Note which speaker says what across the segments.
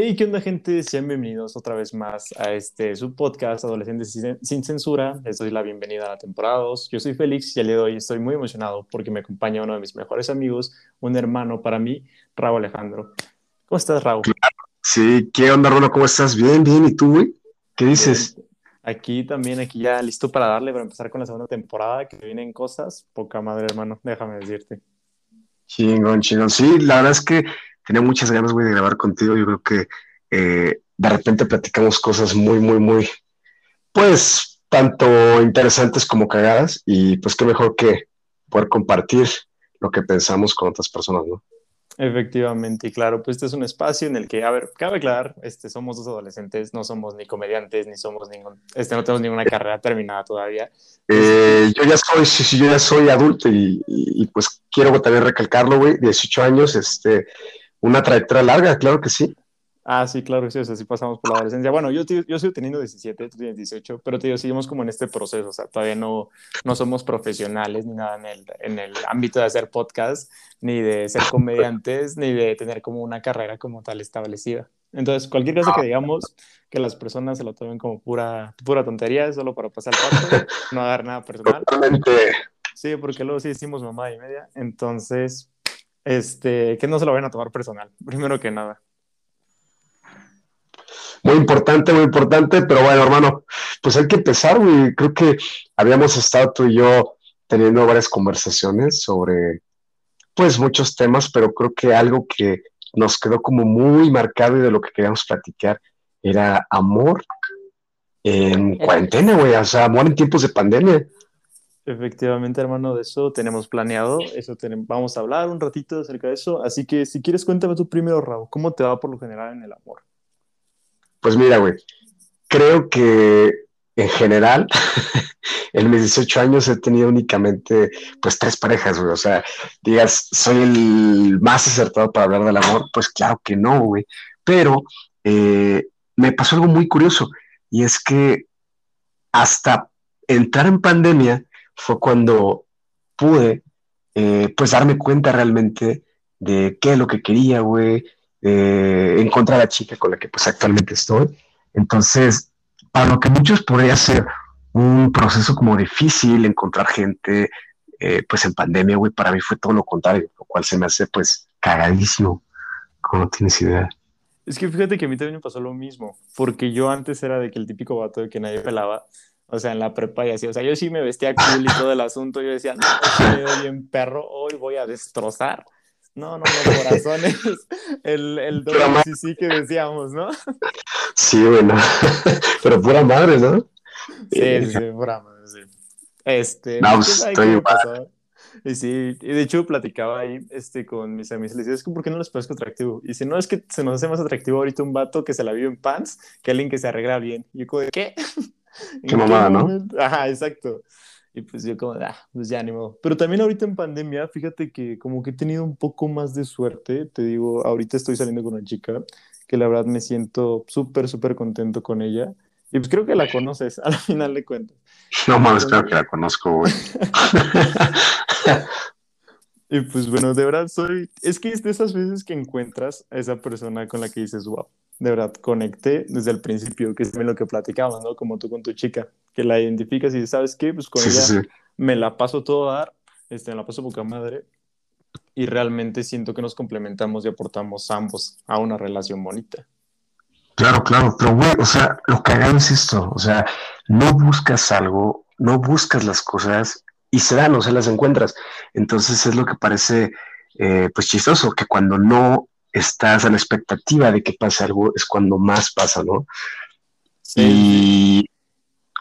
Speaker 1: Hey, ¿qué onda, gente? Sean bienvenidos otra vez más a este su podcast Adolescentes sin Censura. Les doy la bienvenida a la temporada 2. Yo soy Félix y el día de hoy estoy muy emocionado porque me acompaña uno de mis mejores amigos, un hermano para mí, Raúl Alejandro. ¿Cómo estás, Raúl?
Speaker 2: Sí, ¿qué onda, Rono? ¿Cómo estás? Bien, bien. ¿Y tú, güey? ¿Qué dices?
Speaker 1: Aquí también, aquí ya listo para darle, para empezar con la segunda temporada, que vienen cosas. Poca madre, hermano, déjame decirte.
Speaker 2: Chingón, chingón. Sí, la verdad es que tenía muchas ganas, güey, de grabar contigo. Yo creo que eh, de repente platicamos cosas muy, muy, muy, pues, tanto interesantes como cagadas. Y pues qué mejor que poder compartir lo que pensamos con otras personas, ¿no?
Speaker 1: Efectivamente, y claro, pues este es un espacio en el que, a ver, cabe aclarar, este, somos dos adolescentes, no somos ni comediantes, ni somos ningún, este, no tenemos ninguna carrera terminada todavía.
Speaker 2: Eh, yo ya soy, sí, sí, yo ya soy adulto y, y, y pues quiero también recalcarlo, güey, 18 años, este, una trayectoria larga, claro que sí.
Speaker 1: Ah, sí, claro, sí, o sea, sí pasamos por la adolescencia. Bueno, yo, yo sigo teniendo 17, tú tienes 18, pero te digo, seguimos como en este proceso, o sea, todavía no, no somos profesionales ni nada en el, en el ámbito de hacer podcast, ni de ser comediantes, ni de tener como una carrera como tal establecida. Entonces, cualquier cosa que digamos, que las personas se lo tomen como pura, pura tontería, solo para pasar el rato, no dar nada personal.
Speaker 2: Totalmente.
Speaker 1: Sí, porque luego sí decimos mamá y media, entonces este, que no se lo vayan a tomar personal, primero que nada.
Speaker 2: Muy importante, muy importante, pero bueno, hermano, pues hay que empezar, güey. Creo que habíamos estado tú y yo teniendo varias conversaciones sobre, pues, muchos temas, pero creo que algo que nos quedó como muy marcado y de lo que queríamos platicar era amor en cuarentena, güey, o sea, amor en tiempos de pandemia.
Speaker 1: Efectivamente, hermano, de eso tenemos planeado, eso tenemos, vamos a hablar un ratito acerca de eso, así que si quieres cuéntame tú primero, Raúl, ¿cómo te va por lo general en el amor?
Speaker 2: Pues mira, güey, creo que en general, en mis 18 años he tenido únicamente, pues, tres parejas, güey, o sea, digas, soy el más acertado para hablar del amor, pues claro que no, güey, pero eh, me pasó algo muy curioso, y es que hasta entrar en pandemia, fue cuando pude, eh, pues, darme cuenta realmente de qué es lo que quería, güey, eh, encontrar a la chica con la que, pues, actualmente estoy. Entonces, para lo que muchos podría ser un proceso como difícil encontrar gente, eh, pues, en pandemia, güey, para mí fue todo lo contrario, lo cual se me hace, pues, cagadísimo, como tienes idea.
Speaker 1: Es que fíjate que a mí también me pasó lo mismo, porque yo antes era de que el típico vato de que nadie pelaba, o sea, en la prepa y así. O sea, yo sí me vestía cool y todo el asunto. Yo decía, no, me veo bien perro, hoy voy a destrozar. No, no, no, corazones. El, el doble sí, sí que decíamos, ¿no?
Speaker 2: Sí, bueno. Pero pura madre, ¿no?
Speaker 1: Sí, sí, pura madre, sí. Este.
Speaker 2: No, pues, estoy igual.
Speaker 1: Y sí, y de hecho platicaba ahí este, con mis amigos, les decía, es que ¿por qué no les parezco atractivo? Y si no, es que se nos hace más atractivo ahorita un vato que se la vive en pants que alguien que se arregla bien. Y yo ¿qué?
Speaker 2: Qué mamada, ¿no?
Speaker 1: Ajá, exacto. Y pues yo como, ah, pues ya ni modo. Pero también ahorita en pandemia, fíjate que como que he tenido un poco más de suerte. Te digo, ahorita estoy saliendo con una chica que la verdad me siento súper, súper contento con ella. Y pues creo que la conoces al final de cuentas.
Speaker 2: No mames, claro que la conozco, güey.
Speaker 1: y pues bueno, de verdad soy. Es que es de esas veces que encuentras a esa persona con la que dices, wow, de verdad conecté desde el principio, que es lo que platicamos, ¿no? Como tú con tu chica, que la identificas y sabes qué, pues con
Speaker 2: Sí,
Speaker 1: ella
Speaker 2: sí,
Speaker 1: me la paso todo a dar, este, me la paso poca madre y realmente siento que nos complementamos y aportamos ambos a una relación bonita.
Speaker 2: Claro, claro, pero güey, o sea, lo cagado es esto, o sea, no buscas algo, no buscas las cosas y se dan, o sea, las encuentras. Entonces es lo que parece, eh, pues chistoso, que cuando no estás a la expectativa de que pase algo es cuando más pasa, ¿no? Y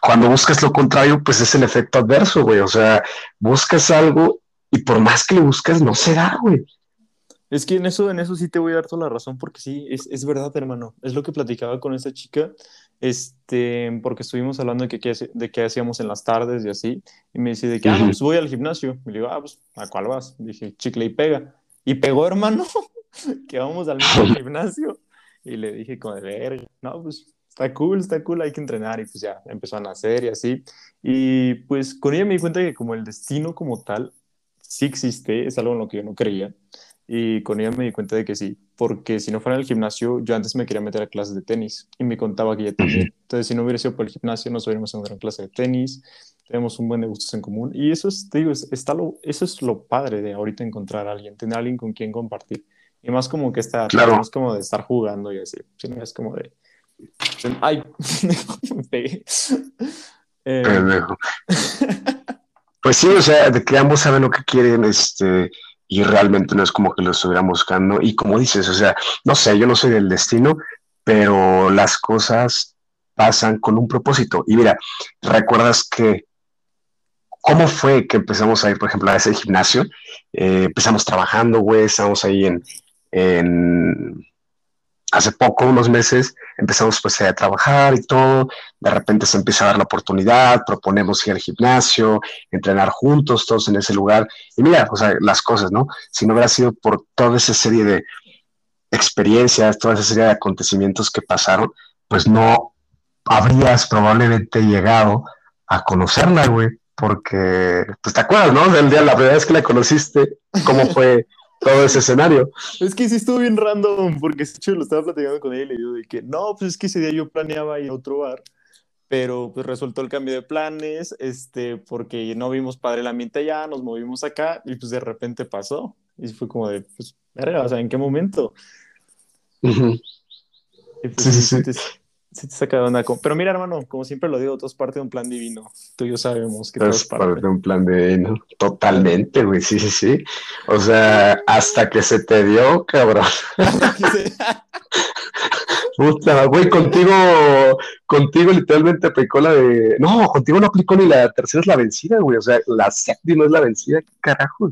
Speaker 2: cuando buscas lo contrario, pues es el efecto adverso, güey, o sea, buscas algo y por más que lo buscas, no se da, güey.
Speaker 1: Es que en eso, en eso sí te voy a dar toda la razón, porque sí, es, es verdad, hermano. Es lo que platicaba con esta chica, este, porque estuvimos hablando de, que, qué de qué hacíamos en las tardes y así, y me dice de que, ah, pues voy al gimnasio. Y le digo, ah, pues, ¿a cuál vas? Dije, chicle y pega. Y pegó, hermano, que vamos al mismo gimnasio. Y le dije, como de verga, no, pues, está cool, está cool, hay que entrenar. Y pues ya, empezó a nacer y así. Y pues con ella me di cuenta que como el destino como tal sí existe, es algo en lo que yo no creía. Y con ella me di cuenta de que sí, porque si no fuera el gimnasio, yo antes me quería meter a clases de tenis y me contaba que ella también. Entonces, si no hubiera sido por el gimnasio, nos hubiéramos en una gran clase de tenis, tenemos un buen de gustos en común. Y eso es, te digo, está lo, eso es lo padre de ahorita encontrar a alguien, tener a alguien con quien compartir. Y más como que está,
Speaker 2: Claro.
Speaker 1: no es como de estar jugando y así, sino es como de... Ay, me pegué. Eh.
Speaker 2: Pues sí, o sea, de que ambos saben lo que quieren, este, y realmente no es como que lo estuvieran buscando. Y como dices, o sea, no sé, yo no soy del destino, pero las cosas pasan con un propósito. Y mira, ¿recuerdas que cómo fue que empezamos a ir, por ejemplo, a ese gimnasio? Eh, empezamos trabajando, güey, estábamos ahí en, hace poco, unos meses, empezamos pues a trabajar y todo, de repente se empieza a dar la oportunidad, proponemos ir al gimnasio, entrenar juntos, todos en ese lugar, y mira, o sea, las cosas, ¿no? Si no hubiera sido por toda esa serie de experiencias, toda esa serie de acontecimientos que pasaron, pues no habrías probablemente llegado a conocerla, güey, porque, pues te acuerdas, ¿no? Del día, la primera vez que la conociste, cómo fue todo ese escenario.
Speaker 1: Es que sí estuvo bien random, porque hecho lo estaba platicando con ella y le digo de que no, pues es que ese día yo planeaba ir a otro bar, pero pues resultó el cambio de planes, este, porque no vimos padre el ambiente allá, nos movimos acá y pues de repente pasó. Y fue como de, pues, verga, o sea, ¿en qué momento? Y pues
Speaker 2: Sí, sí, sí.
Speaker 1: Sí te saca de. Como- Pero mira, hermano, como siempre lo digo, todo es parte de un plan divino. Tú y yo sabemos que todo
Speaker 2: Es
Speaker 1: es parte.
Speaker 2: parte de un plan de, ¿no? Totalmente, güey, sí, sí, sí. O sea, hasta que se te dio, cabrón. Puta, güey, contigo, contigo literalmente aplicó la de. No, contigo no aplicó ni la tercera es la vencida, güey. O sea, la séptima es la vencida, ¿qué carajo?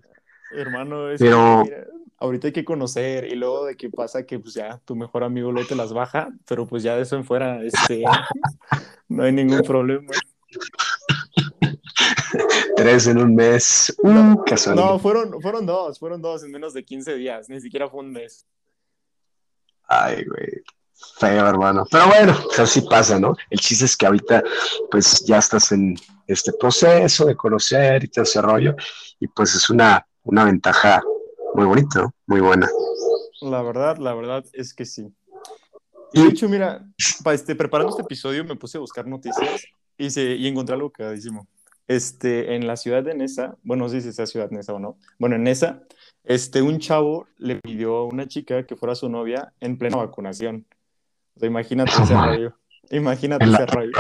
Speaker 1: Hermano, es
Speaker 2: Pero-
Speaker 1: que, mira, ahorita hay que conocer y luego de qué pasa que pues ya tu mejor amigo luego te las baja, pero pues ya de eso en fuera, este, no hay ningún problema.
Speaker 2: Tres en un mes. Uh, casualidad.
Speaker 1: No, fueron, fueron dos, fueron dos en menos de 15 días, ni siquiera fue un mes.
Speaker 2: Ay, güey. Feo, hermano. Pero bueno, pues así pasa, ¿no? El chiste es que ahorita, pues ya estás en este proceso de conocer y todo ese rollo. Y pues es una, una ventaja muy bonita, ¿no? Muy buena.
Speaker 1: La verdad, la verdad es que sí. Y de hecho, mira, para este, preparando este episodio me puse a buscar noticias y, se, y encontré algo cagadísimo. Este, en la ciudad de Nesa, bueno, no sé si es la ciudad Nesa o no, bueno, en Nesa, este, un chavo le pidió a una chica que fuera su novia en plena vacunación. O sea, imagínate ese rollo. Imagínate
Speaker 2: ¿En la
Speaker 1: ese rollo.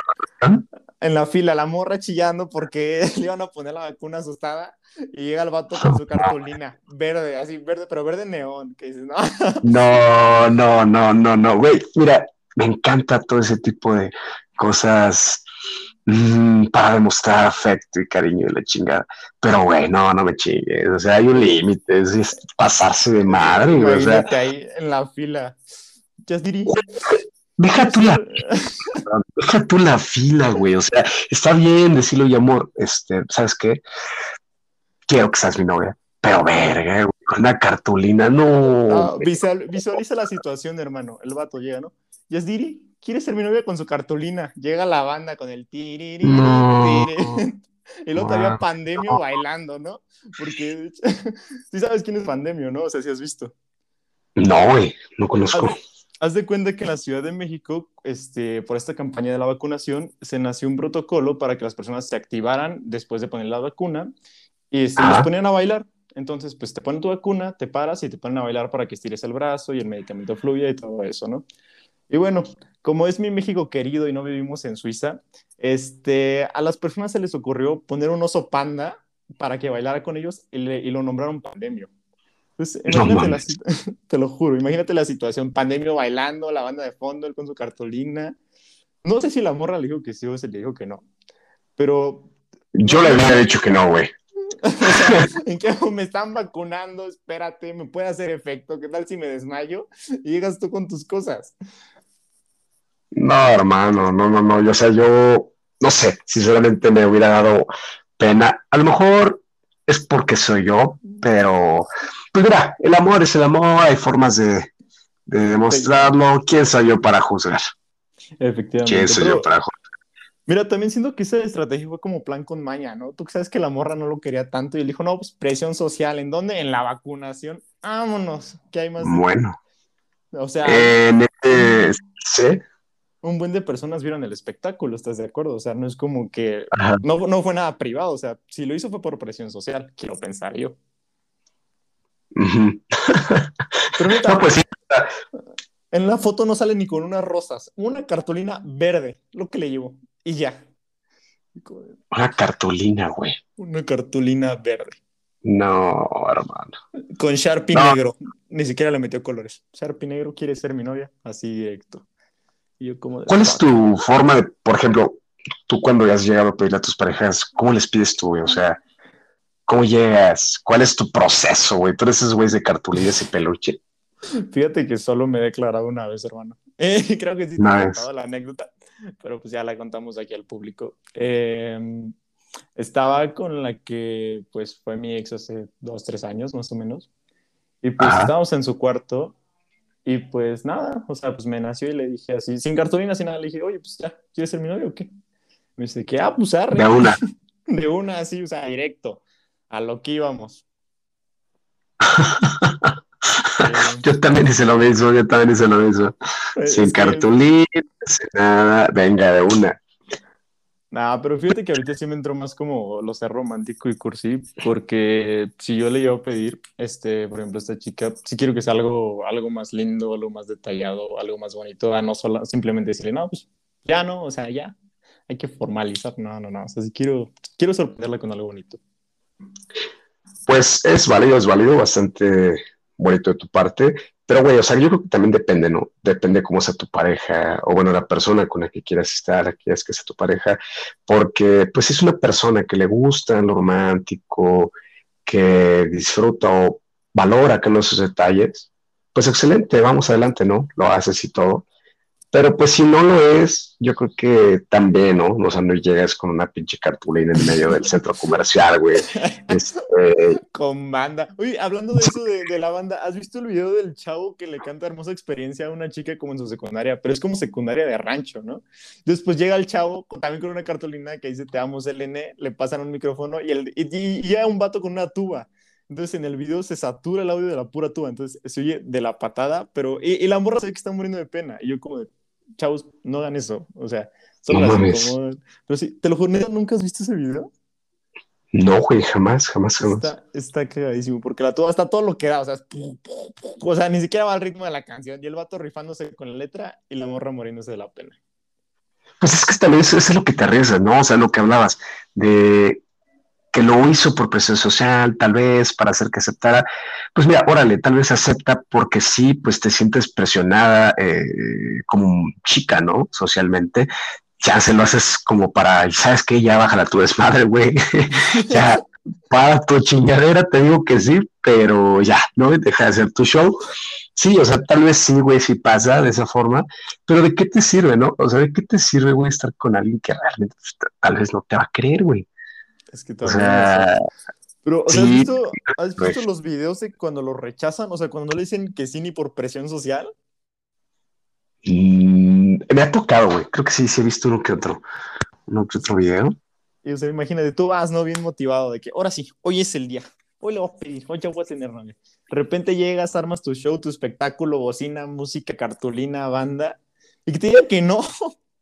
Speaker 1: En la fila, la morra chillando porque le iban a poner la vacuna asustada y llega el vato con su cartulina verde, así verde, pero verde neón, que dices, no,
Speaker 2: No, no, no, no, no, güey. Mira, me encanta todo ese tipo de cosas mm, para demostrar afecto y cariño y la chingada. Pero, güey, no, no me chingues. O sea, hay un límite, es, es pasarse de madre, güey. O sea,
Speaker 1: ahí en la fila. Just did
Speaker 2: deja tú la, deja tú la fila, güey. O sea, está bien decirlo y amor, este, ¿sabes qué? Quiero que seas mi novia. Pero verga, güey, con una cartulina, no.
Speaker 1: Ah, visual- visualiza la situación, hermano. El vato llega, ¿no? Just Diri quiere ser mi novia con su cartulina. Llega la banda con el tiriri,
Speaker 2: No.
Speaker 1: tiri. Y luego todavía
Speaker 2: No.
Speaker 1: Pandemio bailando, ¿no? Porque sí sabes quién es Pandemio, ¿no? O sea, si has visto.
Speaker 2: No, güey, no conozco.
Speaker 1: Haz, de cuenta que en la Ciudad de México, este, por esta campaña de la vacunación, se nació un protocolo para que las personas se activaran después de poner la vacuna y se
Speaker 2: Ajá.
Speaker 1: los ponían a bailar. Entonces, pues te ponen tu vacuna, te paras y te ponen a bailar para que estires el brazo y el medicamento fluya y todo eso, ¿no? Y bueno, como es mi México querido y no vivimos en Suiza, este, a las personas se les ocurrió poner un oso panda para que bailara con ellos y, le- y lo nombraron Pandemio. Entonces,
Speaker 2: No
Speaker 1: imagínate la
Speaker 2: mames.
Speaker 1: situ- te lo juro, imagínate la situación, Pandemio bailando, la banda de fondo, él con su cartulina. No sé si la morra le dijo que sí o se le dijo que no, pero
Speaker 2: Yo le había dicho que no, güey.
Speaker 1: o sea, ¿en qué me están vacunando? Espérate, me puede hacer efecto. ¿Qué tal si me desmayo y llegas tú con tus cosas?
Speaker 2: No, hermano, no, no, no. Yo, o sea, yo no sé, sinceramente me hubiera dado pena. A lo mejor es porque soy yo, pero pues mira, el amor es el amor, hay formas de, de demostrarlo. ¿Quién soy yo para juzgar?
Speaker 1: Efectivamente.
Speaker 2: ¿Quién soy
Speaker 1: pero-
Speaker 2: yo para juzgar?
Speaker 1: Mira, también siento que esa estrategia fue como plan con maña, ¿no? Tú sabes que la morra no lo quería tanto y él dijo, no, pues presión social. ¿En dónde? En la vacunación. vámonos, ¿qué hay más?
Speaker 2: Bueno.
Speaker 1: O sea,
Speaker 2: En este, sí,
Speaker 1: un buen de personas vieron el espectáculo, ¿estás de acuerdo? O sea, no es como que no, no fue nada privado, o sea, si lo hizo fue por presión social, quiero pensar yo.
Speaker 2: Ujú.
Speaker 1: Pero neta,
Speaker 2: No, pues sí,
Speaker 1: en la foto no sale ni con unas rosas, una cartulina verde, lo que le llevo, y ya.
Speaker 2: Una cartulina, güey.
Speaker 1: Una cartulina verde,
Speaker 2: No, hermano.
Speaker 1: con Sharpie
Speaker 2: No.
Speaker 1: negro, ni siquiera le metió colores. Sharpie negro quiere ser mi novia, así directo. Y yo como
Speaker 2: ¿Cuál es tu forma de, por ejemplo, tú cuando has llegado a pedirle a tus parejas, ¿cómo les pides tú, güey? O sea, ¿cómo llegas? ¿Cuál es tu proceso, güey? Tú eres esos güeyes de cartulillas y peluche.
Speaker 1: Fíjate que solo me he declarado una vez, hermano. Eh, creo que sí te
Speaker 2: Una
Speaker 1: he contado la anécdota, pero pues ya la contamos aquí al público. Eh, estaba con la que pues fue mi ex hace dos, tres años más o menos. Y pues
Speaker 2: Ajá.
Speaker 1: estábamos en su cuarto y pues nada, o sea, pues me nació y le dije así, sin cartulina, sin nada, le dije, oye, pues ya, ¿quieres ser mi novio o qué? Me dice, que ah, pues arre.
Speaker 2: De una.
Speaker 1: De una así, o sea, directo, a lo que íbamos.
Speaker 2: Yo también hice lo mismo, yo también hice lo mismo.
Speaker 1: es
Speaker 2: Sin
Speaker 1: que-
Speaker 2: cartulina, sin nada, venga, de una.
Speaker 1: Nah, pero fíjate que ahorita sí me entró más como lo sé romántico y cursi, porque si yo le llevo a pedir, este, por ejemplo, esta chica, si quiero que sea algo, algo más lindo, algo más detallado, algo más bonito, a no solo simplemente decirle, no, pues ya no, o sea, ya, hay que formalizar, no, no, no, o sea, si quiero, quiero sorprenderla con algo bonito.
Speaker 2: Pues es válido, es válido, bastante bonito de tu parte. Pero, güey, o sea, yo creo que también depende, ¿no? Depende cómo sea tu pareja, o bueno, la persona con la que quieras estar, quieras que sea tu pareja, porque, pues, es una persona que le gusta lo romántico, que disfruta o valora que no esos detalles, pues excelente, vamos adelante, ¿no? Lo haces y todo. Pero pues si no lo es, yo creo que también, ¿no? O sea, no llegas con una pinche cartulina en medio del centro comercial, güey. Este,
Speaker 1: Con banda. Oye, hablando de eso de, de la banda, ¿has visto el video del chavo que le canta hermosa experiencia a una chica como en su secundaria? Pero es como secundaria de rancho, ¿no? Después llega el chavo con- también con una cartulina que dice Te amo, Selene, le pasan un micrófono y, el, y, y- llega un vato con una tuba. Entonces en el video se satura el audio de la pura tuba, entonces se oye de la patada, pero. Y, y la morra se ve que está muriendo de pena. Y yo, como de, chavos, no hagan eso. O sea, solo
Speaker 2: No
Speaker 1: las
Speaker 2: mames.
Speaker 1: incomodan. Pero sí, te lo juro, ¿neta ¿nunca has visto ese video?
Speaker 2: no, güey, jamás, jamás, jamás.
Speaker 1: Está, está cagadísimo, porque la tuba está todo lo que da, o sea, es o sea, ni siquiera va al ritmo de la canción, y el vato rifándose con la letra y la morra muriéndose de la pena.
Speaker 2: Pues es que también eso, eso es lo que te arriesgas, ¿no? O sea, lo que hablabas de que lo hizo por presión social, tal vez para hacer que aceptara. Pues mira, órale, tal vez acepta porque sí, pues te sientes presionada eh, como chica, ¿no? Socialmente. Ya se lo haces como para, ¿sabes qué? Ya bájala tu desmadre, güey. ya, para tu chingadera, te digo que sí, pero ya, ¿no? Deja de hacer tu show. Sí, o sea, tal vez sí, güey, sí pasa de esa forma, pero ¿de qué te sirve, no? O sea, ¿de qué te sirve, güey, estar con alguien que realmente pues, tal vez no te va a creer, güey?
Speaker 1: Es que
Speaker 2: O sea,
Speaker 1: Pero, o sea, ¿has visto, has visto los videos de cuando lo rechazan? O sea, cuando no le dicen que sí ni por presión social.
Speaker 2: mm, me ha tocado, güey. Creo que sí, sí he visto uno que otro, uno que otro video.
Speaker 1: Y, o sea, imagínate, tú vas, ¿no? Bien motivado de que ahora sí, hoy es el día. Hoy le voy a pedir, hoy ya voy a tener novia. De repente llegas, armas tu show, tu espectáculo, bocina, música, cartulina, banda, y que te digan que no.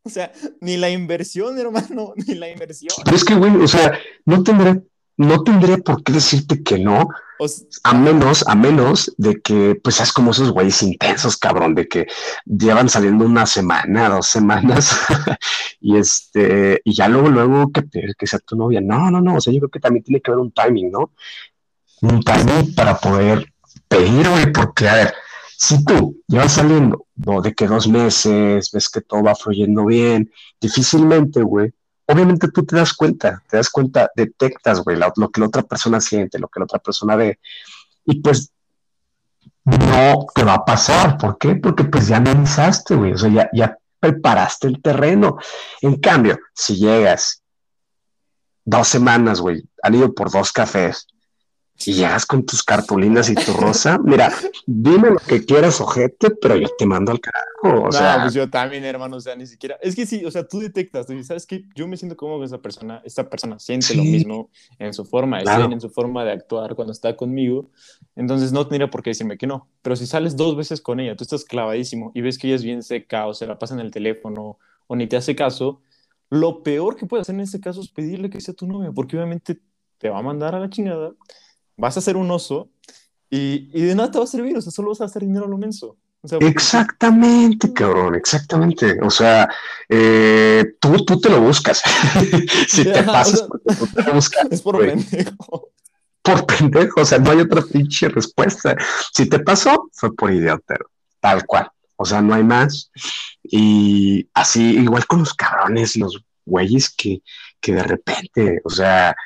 Speaker 1: O sea, ni la inversión, hermano, ni la inversión.
Speaker 2: Pero es que, güey, o sea, no tendría, no tendría por qué decirte que no,
Speaker 1: O
Speaker 2: a menos, a menos de que, pues, seas como esos güeyes intensos, cabrón, de que llevan saliendo una semana, dos semanas, y este, y ya luego, luego que, que sea tu novia. No, no, no, o sea, yo creo que también tiene que haber un timing, ¿no? Un timing para poder pedir, güey, porque, a ver, si tú llevas saliendo, ¿no? de que dos meses, ves que todo va fluyendo bien, difícilmente, güey, obviamente tú te das cuenta, te das cuenta, detectas, güey, lo que la otra persona siente, lo que la otra persona ve, y pues no te va a pasar. ¿Por qué? Porque pues ya analizaste, güey, o sea, ya, ya preparaste el terreno. En cambio, si llegas dos semanas, güey, han ido por dos cafés, y llegas con tus cartulinas y tu rosa. Mira, dime lo que quieras, ojete, pero yo te mando al carajo. O sea,
Speaker 1: pues yo también, hermano, o sea, ni siquiera. Es que sí, o sea, tú detectas, tú dices, ¿sabes qué? Yo me siento como que esa persona, esta persona siente lo mismo en su forma de ser, en su forma de actuar cuando está conmigo. Entonces no tendría por qué decirme que no. Pero si sales dos veces con ella, tú estás clavadísimo y ves que ella es bien seca o se la pasa en el teléfono o ni te hace caso, lo peor que puedes hacer en ese caso es pedirle que sea tu novia, porque obviamente te va a mandar a la chingada vas a ser un oso y, y, de nada te va a servir, o sea, solo vas a hacer dinero a lo menso.
Speaker 2: exactamente, cabrón, exactamente. O sea, eh, tú, tú te lo buscas. si te pasas, tú te lo buscas.
Speaker 1: Es por pendejo.
Speaker 2: Por pendejo, o sea, no hay otra pinche respuesta. Si te pasó, fue por idiota, tal cual. O sea, no hay más. Y así, igual con los cabrones, los güeyes que, que de repente, o sea,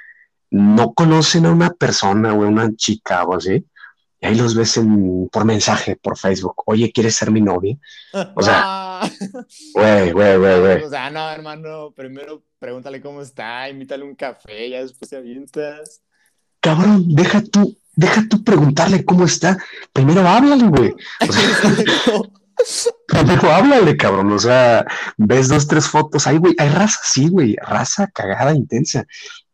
Speaker 2: no conocen a una persona o a una chica o así, y ahí los ves por mensaje, por Facebook. Oye, ¿quieres ser mi novia? O sea, güey, güey, güey, güey.
Speaker 1: O sea, no, hermano, primero pregúntale cómo está, invítale un café, ya después te avientas.
Speaker 2: Cabrón, deja tú, deja tú preguntarle cómo está. Primero háblale, güey. O sea, primero háblale, cabrón. O sea, ves dos, tres fotos. Ay, güey, hay raza, sí, güey, raza cagada, intensa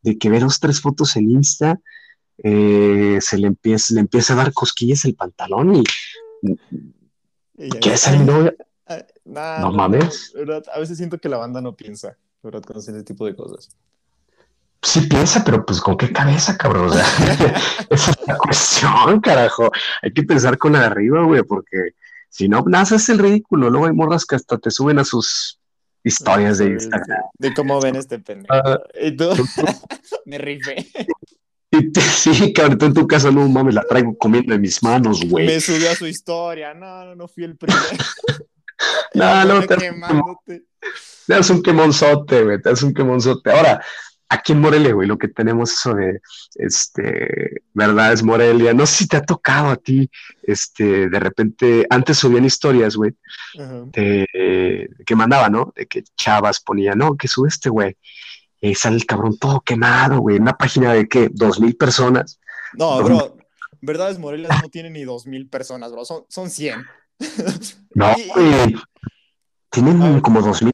Speaker 2: de que ve dos, tres fotos en Insta, eh, se le empieza, le empieza a dar cosquillas el pantalón y, ¿qué es el novio? no mames.
Speaker 1: A veces siento que la banda no piensa, ¿verdad? Con ese tipo de cosas.
Speaker 2: Sí piensa, pero pues con qué cabeza, cabrón. O sea, esa es la cuestión, carajo. Hay que pensar con la de arriba, güey, porque si no, naces el ridículo. Luego hay morras que hasta te suben a sus historias de Instagram.
Speaker 1: De cómo ven este pendejo. Ah, y tú, me rifé.
Speaker 2: Sí, cabrón, en tu casa no mames, la traigo comiendo en mis manos, güey.
Speaker 1: Me subió a su historia. No, no, no fui el primero.
Speaker 2: no, no, te, te das un quemonzote, güey, te das un quemonzote. Ahora, aquí en Morelia, güey, lo que tenemos eso de, este, verdad es Morelia. No sé si te ha tocado a ti, este, de repente, antes subían historias, güey, que mandaba, ¿no? De que chavas ponía, no, que sube este güey. Y ahí sale el cabrón todo quemado, güey, una página de qué, dos mil personas.
Speaker 1: No, bro, verdad es Morelia no tiene ni dos mil personas, bro, son, son cien.
Speaker 2: No, güey, tienen como dos mil.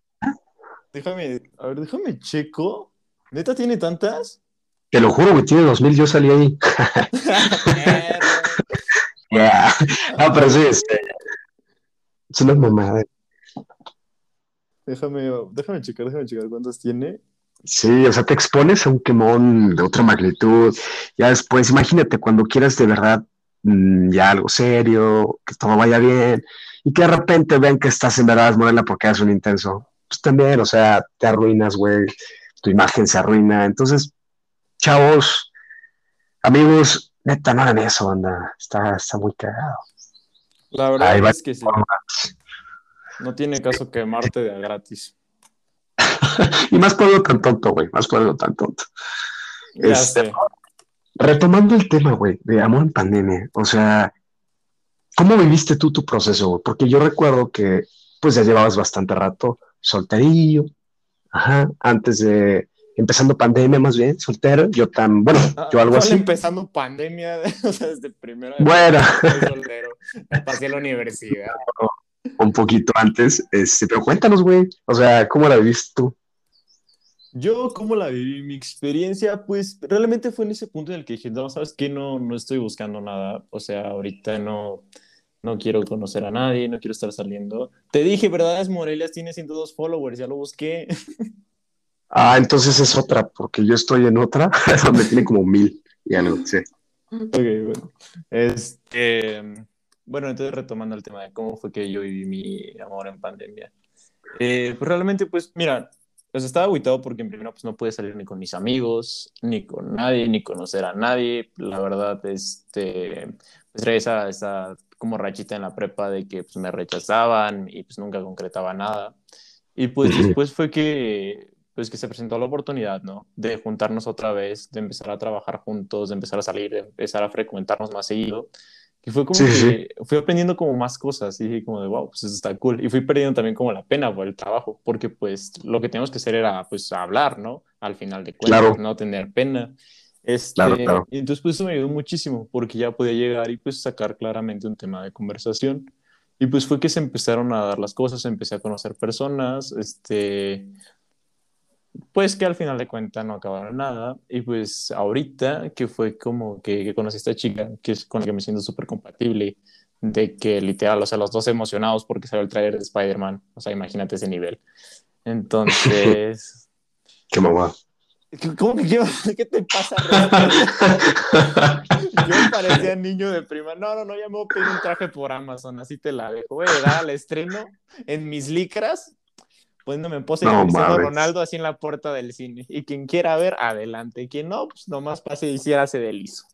Speaker 1: Déjame, a ver, déjame checo. ¿Neta tiene tantas?
Speaker 2: Te lo juro, que tiene 2000, yo salí ahí. No, pero sí, es, este, es una mamada.
Speaker 1: Déjame, déjame checar, déjame checar cuántas tiene.
Speaker 2: Sí, o sea, te expones a un quemón de otra magnitud. Ya después, imagínate cuando quieras de verdad mm, ya algo serio, que todo vaya bien, y que de repente vean que estás en verdad morena porque haces un intenso. Pues también, o sea, te arruinas, güey tu imagen se arruina. Entonces, chavos, amigos, neta, no hagan eso, banda. Está, está muy cagado.
Speaker 1: La verdad es que sí. No tiene caso quemarte de gratis.
Speaker 2: y más por algo tan tonto, güey. Más por algo tan tonto. Este, retomando el tema, güey, de amor en pandemia. O sea, ¿cómo viviste tú tu proceso, güey? Porque yo recuerdo que, pues, ya llevabas bastante rato solterillo, Ajá, antes de empezando pandemia más bien, soltero, yo tan, bueno, ah, yo algo así.
Speaker 1: empezando pandemia, o sea, desde primero.
Speaker 2: Bueno.
Speaker 1: Soltero, pasé a la universidad.
Speaker 2: Un poquito antes, este, pero cuéntanos, güey, o sea, ¿cómo la viviste tú?
Speaker 1: Yo, ¿cómo la viví? Mi experiencia, pues, realmente fue en ese punto en el que dije, no, ¿sabes qué? No, no estoy buscando nada, o sea, ahorita no, no quiero conocer a nadie, no quiero estar saliendo. Te dije, ¿verdad? Es Morelia tiene 102 followers, ya lo busqué.
Speaker 2: Ah, entonces es otra, porque yo estoy en otra, donde tiene como mil y algo, sí.
Speaker 1: Ok, bueno. Este, bueno, entonces retomando el tema de cómo fue que yo viví mi amor en pandemia. Eh, pues realmente, pues, mira, pues estaba aguitado porque en primero pues no pude salir ni con mis amigos, ni con nadie, ni conocer a nadie. La verdad, este, pues esa, esa como rachita en la prepa de que pues, me rechazaban y pues nunca concretaba nada. Y pues después fue que, pues que se presentó la oportunidad, ¿no? De juntarnos otra vez, de empezar a trabajar juntos, de empezar a salir, de empezar a frecuentarnos más seguido. Y fue como que fui aprendiendo como más cosas y dije como de, wow, pues eso está cool. Y fui perdiendo también como la pena por el trabajo, porque pues lo que teníamos que hacer era pues hablar, ¿no? Al final de cuentas, no tener pena. Este, Y entonces pues eso me ayudó muchísimo porque ya podía llegar y pues sacar claramente un tema de conversación. Y pues fue que se empezaron a dar las cosas, empecé a conocer personas, este, pues que al final de cuentas no acabaron nada. Y pues ahorita que fue como que, que conocí a esta chica, que es con la que me siento súper compatible, de que literal, o sea, los dos emocionados porque salió el trailer de Spider-Man, o sea, imagínate ese nivel. Entonces...
Speaker 2: Qué mamá.
Speaker 1: ¿Cómo que qué, qué te pasa? yo parecía niño de prima. No, no, no, ya me voy a pedir un traje por Amazon, así te la dejo. Voy a llegar al estreno en mis licras poniéndome en pose no, Ronaldo así en la puerta del cine. Y quien quiera ver, adelante. Quien no, pues nomás pase y hiciera ese delizo.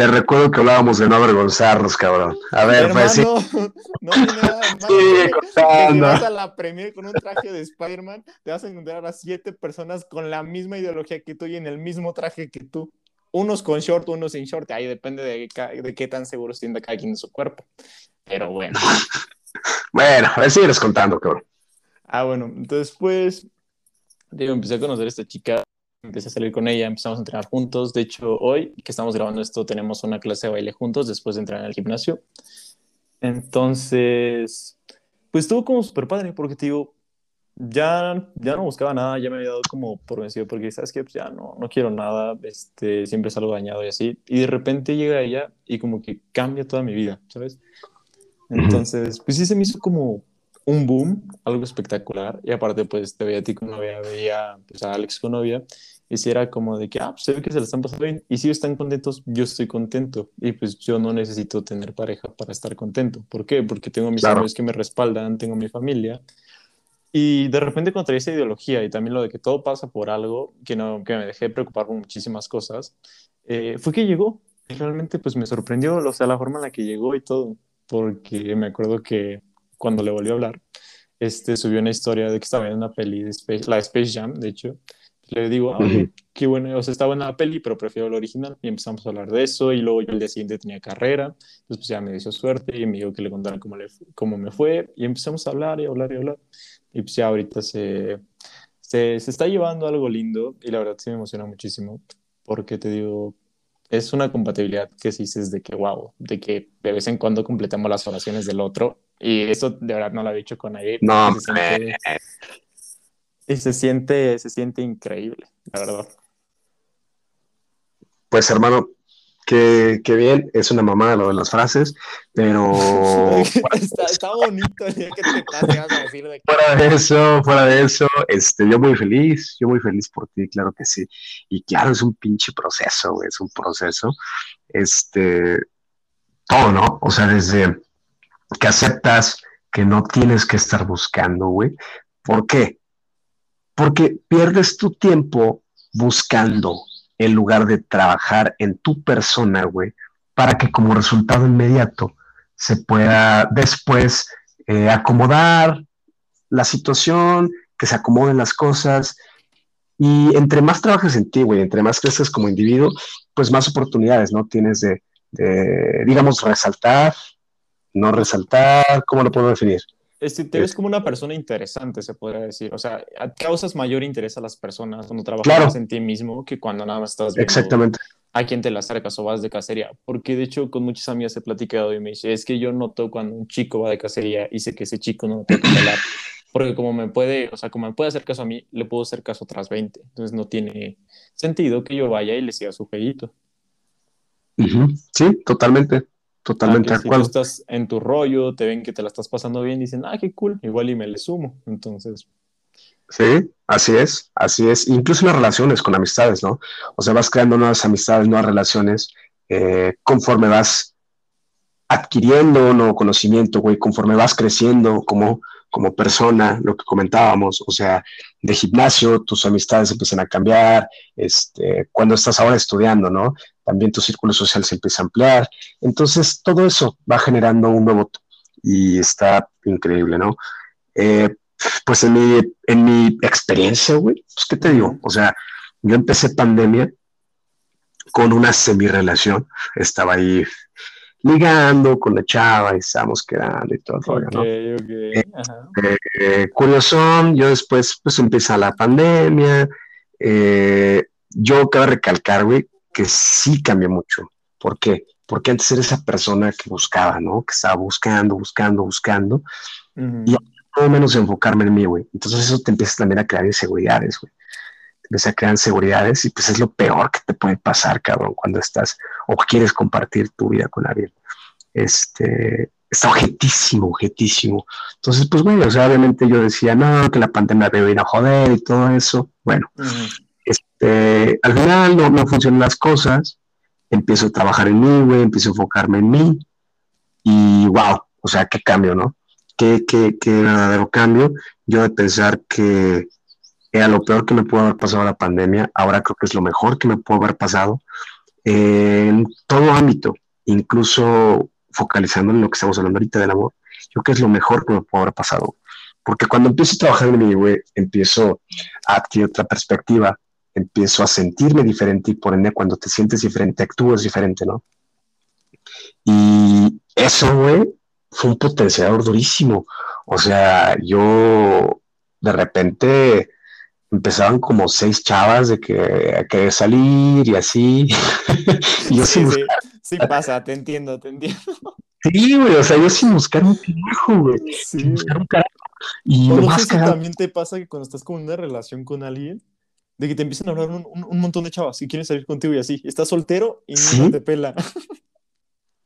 Speaker 2: Te recuerdo que hablábamos de no avergonzarnos, cabrón. A ver, pues sí.
Speaker 1: No tiene nada más. Sí, que vas a la premier con un traje de Spider-Man, te vas a encontrar a siete personas con la misma ideología que tú y en el mismo traje que tú. Unos con short, unos sin short. Ahí depende de, de qué tan seguro sienta cada quien en su cuerpo. Pero bueno.
Speaker 2: bueno, a ver, sigues contando, cabrón.
Speaker 1: Ah, bueno, entonces pues, digo, empecé a conocer a esta chica, empecé a salir con ella, empezamos a entrenar juntos. De hecho, hoy que estamos grabando esto, tenemos una clase de baile juntos después de entrar al gimnasio. Entonces, pues estuvo como súper padre, porque te digo, ya, ya no buscaba nada, ya me había dado como por vencido, porque sabes que pues, ya no, no quiero nada, este, siempre salgo dañado y así. Y de repente llega ella y como que cambia toda mi vida, ¿sabes? Entonces, pues sí se me hizo como un boom, algo espectacular. Y aparte, pues te veía a ti con novia, veía pues, a Alex con novia. Y si era como de que, ah, pues se ve que se le están pasando bien. Y si están contentos, yo estoy contento. Y pues yo no necesito tener pareja para estar contento. ¿Por qué? Porque tengo mis amigos que me respaldan, tengo mi familia. Y de repente encontré esa ideología y también lo de que todo pasa por algo, que, no, que me dejé preocupar por muchísimas cosas, eh, fue que llegó. Y realmente pues me sorprendió, o sea, la forma en la que llegó y todo. Porque me acuerdo que cuando le volvió a hablar, este, subió una historia de que estaba en una peli, de Space, la Space Jam, de hecho. Le digo, ah, qué bueno, o sea, estaba en la peli, pero prefiero el original. Y empezamos a hablar de eso. Y luego yo el día siguiente tenía carrera. Entonces, pues ya me dio suerte y me dijo que le contara cómo, le, cómo me fue. Y empezamos a hablar y hablar y hablar. Y pues ya ahorita se, se, se está llevando algo lindo. Y la verdad sí me emociona muchísimo. Porque te digo, es una compatibilidad que se dices de que, wow, de que de vez en cuando completamos las oraciones del otro y eso de verdad no lo he dicho con nadie.
Speaker 2: No,
Speaker 1: se siente, y se siente, se siente increíble, la verdad.
Speaker 2: Pues hermano, qué, qué bien, es una mamada lo de las frases, pero...
Speaker 1: está, bonito el que te pase, a decir de
Speaker 2: Fuera de eso, fuera de eso, este, yo muy feliz, yo muy feliz por ti, claro que sí. Y claro, es un pinche proceso, güey, es un proceso. Este, todo, ¿no? O sea, desde que aceptas que no tienes que estar buscando, güey. ¿Por qué? Porque pierdes tu tiempo buscando en lugar de trabajar en tu persona, güey, para que como resultado inmediato se pueda después eh, acomodar la situación, que se acomoden las cosas. Y entre más trabajes en ti, güey, entre más creces como individuo, pues más oportunidades, ¿no? Tienes de, de digamos, resaltar no resaltar, ¿cómo lo puedo definir?
Speaker 1: Este, te ves como una persona interesante, se podría decir. O sea, causas mayor interés a las personas cuando trabajas en ti mismo que cuando nada más estás viendo
Speaker 2: Exactamente.
Speaker 1: a quien te la acercas o vas de cacería. Porque de hecho, con muchas amigas he platicado y me dice, es que yo noto cuando un chico va de cacería y sé que ese chico no me puede hablar. Porque como me puede, o sea, como me puede hacer caso a mí, le puedo hacer caso a otras 20. Entonces no tiene sentido que yo vaya y le siga su jueguito.
Speaker 2: Sí, totalmente. Totalmente
Speaker 1: Si tú estás en tu rollo, te ven que te la estás pasando bien, dicen, ah, qué cool, igual y me le sumo. Entonces.
Speaker 2: Sí, así es, así es. Incluso en las relaciones con amistades, ¿no? O sea, vas creando nuevas amistades, nuevas relaciones, eh, conforme vas adquiriendo nuevo conocimiento, güey, conforme vas creciendo como, como persona, lo que comentábamos, o sea, de gimnasio, tus amistades empiezan a cambiar, este, cuando estás ahora estudiando, ¿no? También tu círculo social se empieza a ampliar. Entonces, todo eso va generando un nuevo y está increíble, ¿no? Eh, pues en mi, en mi experiencia, güey, pues, ¿qué te digo? O sea, yo empecé pandemia con una semi-relación, estaba ahí ligando con la chava y estábamos quedando y todo el rollo, ¿no?
Speaker 1: Eh,
Speaker 2: eh, curioso, yo después pues empieza la pandemia, eh, yo cabe recalcar, güey, que sí cambió mucho. ¿Por qué? Porque antes era esa persona que buscaba, ¿no? Que estaba buscando, buscando, buscando. Y todo menos enfocarme en mí, güey. Entonces eso te empieza también a crear inseguridades, güey. Empieza a crear inseguridades y pues es lo peor que te puede pasar, cabrón, cuando estás o quieres compartir tu vida con alguien. Este, está objetísimo, objetísimo. Entonces, pues, bueno, o sea, obviamente yo decía, no, que la pandemia me viene a joder y todo eso. Bueno, este, al final no, no funcionan las cosas. Empiezo a trabajar en mí, güey, empiezo a enfocarme en mí. Y wow, o sea, qué cambio, ¿no? Qué, qué, qué verdadero cambio. Yo de pensar que era lo peor que me pudo haber pasado la pandemia, ahora creo que es lo mejor que me pudo haber pasado en todo ámbito, incluso focalizando en lo que estamos hablando ahorita del amor, yo creo que es lo mejor que me puede haber pasado. Porque cuando empiezo a trabajar en mí, güey, empiezo a adquirir otra perspectiva, empiezo a sentirme diferente y por ende cuando te sientes diferente, actúas diferente, ¿no? Y eso, fue un potenciador durísimo. O sea, yo de repente empezaban como seis chavas de que querer salir y así.
Speaker 1: y yo sí, Sí pasa, te entiendo, te entiendo.
Speaker 2: Sí, güey, o sea, yo sin buscar un carajo, güey. Sin buscar un carajo. Y
Speaker 1: no sé si también te pasa que cuando estás con una relación con alguien, de que te empiezan a hablar un, un, montón de chavas y quieren salir contigo y así. Estás soltero y no te pela.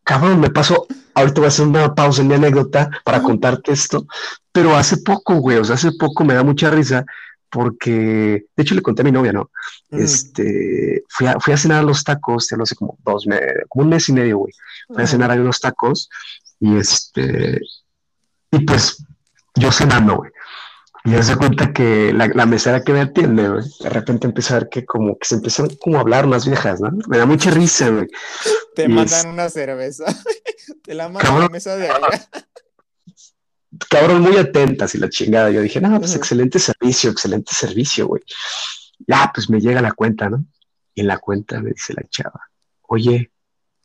Speaker 2: Cabrón, me pasó. Ahorita voy a hacer una pausa en mi anécdota para contarte esto. Pero hace poco, güey, o sea, hace poco me da mucha risa porque, de hecho, le conté a mi novia, ¿no? Este, fui a, fui a cenar a los tacos, ya no sé, como dos, como un mes y medio, güey. Fui a cenar a unos tacos y este, y pues yo cenando, güey. Y se cuenta que la, la, mesera que me atiende, güey, de repente empieza a ver que como que se empezaron como a hablar más viejas, ¿no? Me da mucha risa, güey.
Speaker 1: Te mandan una cerveza. Te la mandan a la mesa de allá
Speaker 2: cabrón, muy atentas y la chingada. Yo dije, no, pues excelente servicio, excelente servicio, güey. Ya, pues me llega la cuenta, ¿no? Y en la cuenta me dice la chava, oye,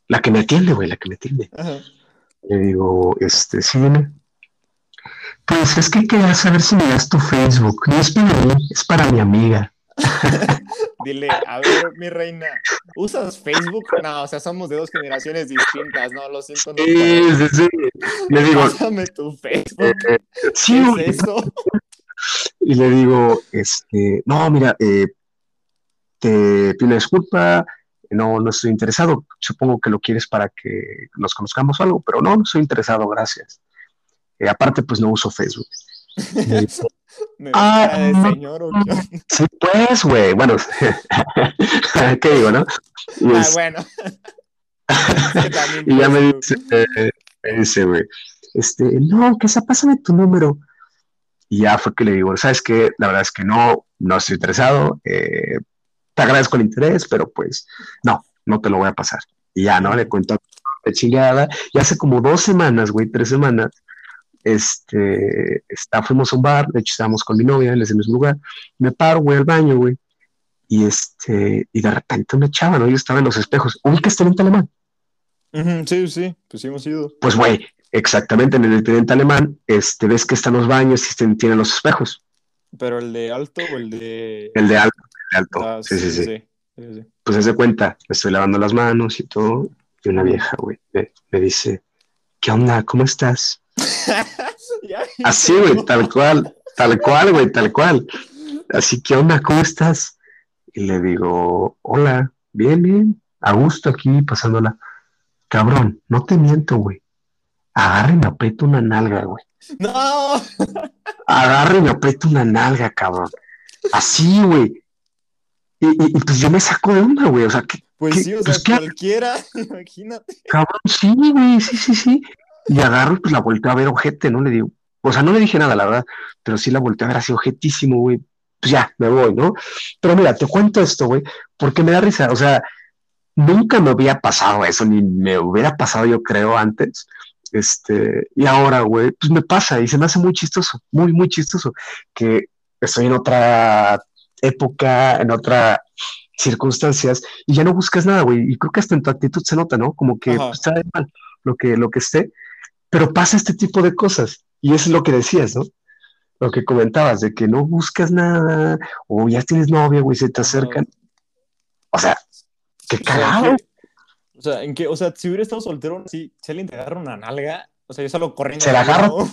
Speaker 2: la que me atiende, güey, la que me atiende. Le digo, este, sí, Pues es que quería saber si me das tu Facebook. No es para mí, es para mi amiga.
Speaker 1: Dile, a ver, mi reina, ¿usas Facebook? No, o sea, somos de dos generaciones distintas, no, lo siento. No sí, sí, sí.
Speaker 2: Le digo,
Speaker 1: Pásame tu Facebook. Eh,
Speaker 2: eh, sí, ¿Qué es eso? Y le digo, este, no, mira, eh, te pido disculpa, no, no estoy interesado. Supongo que lo quieres para que nos conozcamos o algo, pero no, no estoy interesado, gracias. aparte, pues no uso Facebook.
Speaker 1: ah, señor, ¿o
Speaker 2: Sí, pues, güey. Bueno, ¿qué digo, no?
Speaker 1: ah, bueno.
Speaker 2: y ya me dice, eh, me dice, güey, este, no, que sea, pásame tu número. Y ya fue que le digo, ¿sabes qué? La verdad es que no, no estoy interesado. Eh, te agradezco el interés, pero pues, no, no te lo voy a pasar. Y ya, ¿no? Le cuento de chingada. Y hace como dos semanas, güey, tres semanas, este, está, fuimos a un bar, de hecho estábamos con mi novia en ese mismo lugar, me paro, güey, al baño, güey, y este, y de repente me chava, ¿no? Yo estaba en los espejos, ¿ubicas Teniente Alemán?
Speaker 1: sí, sí, pues sí hemos ido.
Speaker 2: Pues, güey, exactamente, en el Teniente Alemán, este, ves que están los baños y tienen los espejos.
Speaker 1: ¿Pero el de alto o el de...?
Speaker 2: El de alto, el de alto, ah, sí, sí, sí, Pues se cuenta, me estoy lavando las manos y todo, y una vieja, güey, me dice, ¿qué onda? ¿Cómo estás? Así, güey, tal cual, tal cual, güey, tal cual. Así que, onda, ¿cómo estás? Y le digo, hola, bien, bien, a gusto aquí, pasándola. Cabrón, no te miento, güey. Agarre y me aprieto una nalga, güey.
Speaker 1: No.
Speaker 2: Agarre y me aprieto una nalga, cabrón. Así, güey. Y, pues yo me saco de onda, güey. O sea, que.
Speaker 1: Pues sí, o sea, pues, cualquiera, imagínate.
Speaker 2: Cabrón, sí, güey, sí, sí, sí. Y agarro y pues la volteo a ver ojete, ¿no? Le digo, o sea, no le dije nada, la verdad, pero sí la volteo a ver así ojetísimo, güey. Pues ya, me voy, ¿no? Pero mira, te cuento esto, güey, porque me da risa, o sea, nunca me había pasado eso, ni me hubiera pasado, yo creo, antes. Este, y ahora, güey, pues me pasa y se me hace muy chistoso, muy, muy chistoso, que estoy en otra época, en otra circunstancias y ya no buscas nada, güey. Y creo que hasta en tu actitud se nota, ¿no? Como que pues, está mal lo que, lo que esté, pero pasa este tipo de cosas. Y eso es lo que decías, ¿no? Lo que comentabas, de que no buscas nada, o ya tienes novia, güey, se te acercan. O sea, qué cagado.
Speaker 1: ¿en qué- O sea, en que, o sea, si hubiera estado soltero, sí, si alguien te agarra una nalga, o sea, yo salgo corriendo.
Speaker 2: Se la
Speaker 1: No,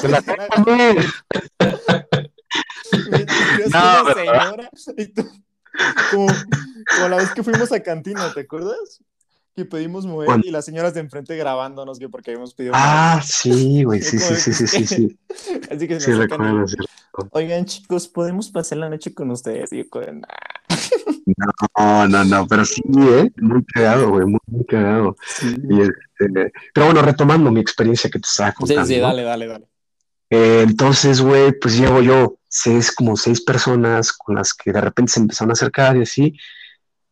Speaker 2: se la
Speaker 1: tiras
Speaker 2: No,
Speaker 1: una
Speaker 2: pero-
Speaker 1: señora y tú, como, como la vez que fuimos a cantina, ¿te acuerdas? Que pedimos mover y las señoras de enfrente grabándonos que porque habíamos pedido
Speaker 2: Ah, sí, güey, sí, sí, sí, sí, sí, sí.
Speaker 1: Así que se
Speaker 2: Sí, recuerdo, sí.
Speaker 1: Oigan, chicos, ¿podemos pasar la noche con ustedes? Y yo, como, "Nah".
Speaker 2: No, no, no, pero sí, ¿eh? Muy cagado, güey, muy, muy cagado. Y, este, pero bueno, retomando mi experiencia que te estaba
Speaker 1: Sí,
Speaker 2: contando.
Speaker 1: sí,
Speaker 2: ¿no?
Speaker 1: dale, dale, dale.
Speaker 2: Eh, entonces, güey, pues llevo yo seis, como seis personas con las que de repente se empezaron a acercar y así.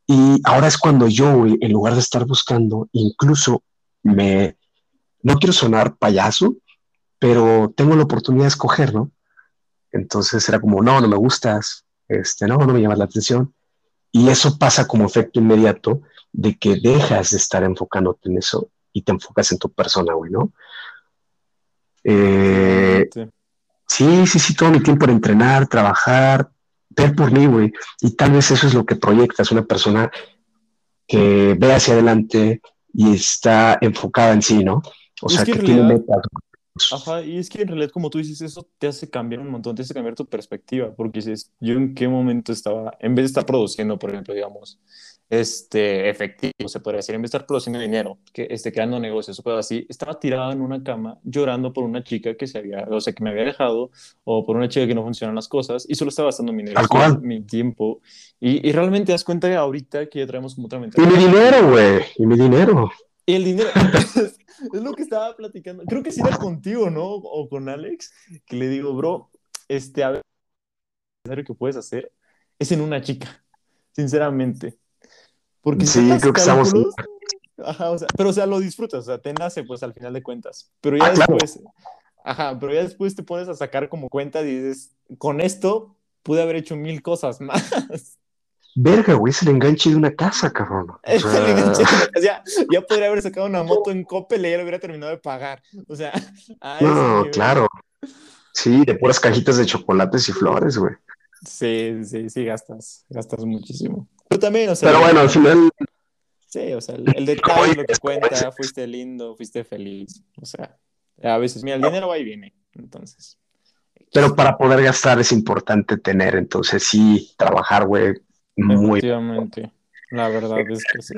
Speaker 2: Y ahora es cuando yo, güey, en lugar de estar buscando, incluso me, no quiero sonar payaso, pero tengo la oportunidad de escoger, ¿no? Entonces era como, no, no me gustas, este, no, no me llamas la atención. Y eso pasa como efecto inmediato de que dejas de estar enfocándote en eso y te enfocas en tu persona, güey, ¿no? Eh,
Speaker 1: Sí.
Speaker 2: Sí, sí, sí, todo mi tiempo en entrenar, trabajar, ver por mí, güey. Y tal vez eso es lo que proyectas, una persona que ve hacia adelante y está enfocada en sí, ¿no? O
Speaker 1: Es
Speaker 2: sea,
Speaker 1: que
Speaker 2: que,
Speaker 1: en
Speaker 2: tiene
Speaker 1: realidad-
Speaker 2: metas.
Speaker 1: Ajá, y es que en realidad, como tú dices, eso te hace cambiar un montón, te hace cambiar tu perspectiva, porque dices, yo en qué momento estaba, en vez de estar produciendo, por ejemplo, digamos, este, efectivo, se podría decir, en vez de estar produciendo dinero, que esté creando negocios, o cosas así, estaba tirada en una cama llorando por una chica que se había, o sea, que me había dejado, o por una chica que no funcionan las cosas, y solo estaba gastando mi negocio, mi tiempo, y, y realmente te das cuenta que ahorita que ya traemos como otra
Speaker 2: Y
Speaker 1: mentalidad.
Speaker 2: mi dinero, güey, y mi dinero.
Speaker 1: Y el dinero, es lo que estaba platicando. Creo que sí era contigo, ¿no? O con Alex, que le digo, bro, este, a ver, lo que puedes hacer es en una chica, sinceramente. Porque
Speaker 2: Sí, creo que estamos-
Speaker 1: Ajá, o sea, pero o sea, lo disfrutas, o sea, te nace pues al final de cuentas. Pero ya
Speaker 2: Ah, claro.
Speaker 1: después, ajá, pero ya después te pones a sacar como cuenta y dices, con esto pude haber hecho mil cosas más.
Speaker 2: Verga, güey, es el enganche de una casa, cabrón. O
Speaker 1: Es el
Speaker 2: sea,
Speaker 1: enganche de la casa. ya, ya podría haber sacado una moto en Coppel y ya lo hubiera terminado de pagar. O sea,
Speaker 2: no, claro. Sí, de puras cajitas de chocolates y flores, güey.
Speaker 1: Sí, sí, sí, gastas, gastas muchísimo. Tú también, o sea,
Speaker 2: Pero bueno, al final,
Speaker 1: sí, o sea, el, el detalle es lo que cuenta, fuiste lindo, fuiste feliz, o sea, a veces, mira, el dinero va y viene, entonces.
Speaker 2: pero para poder gastar es importante tener, entonces sí, trabajar, güey, muy
Speaker 1: Efectivamente, la verdad es que sí.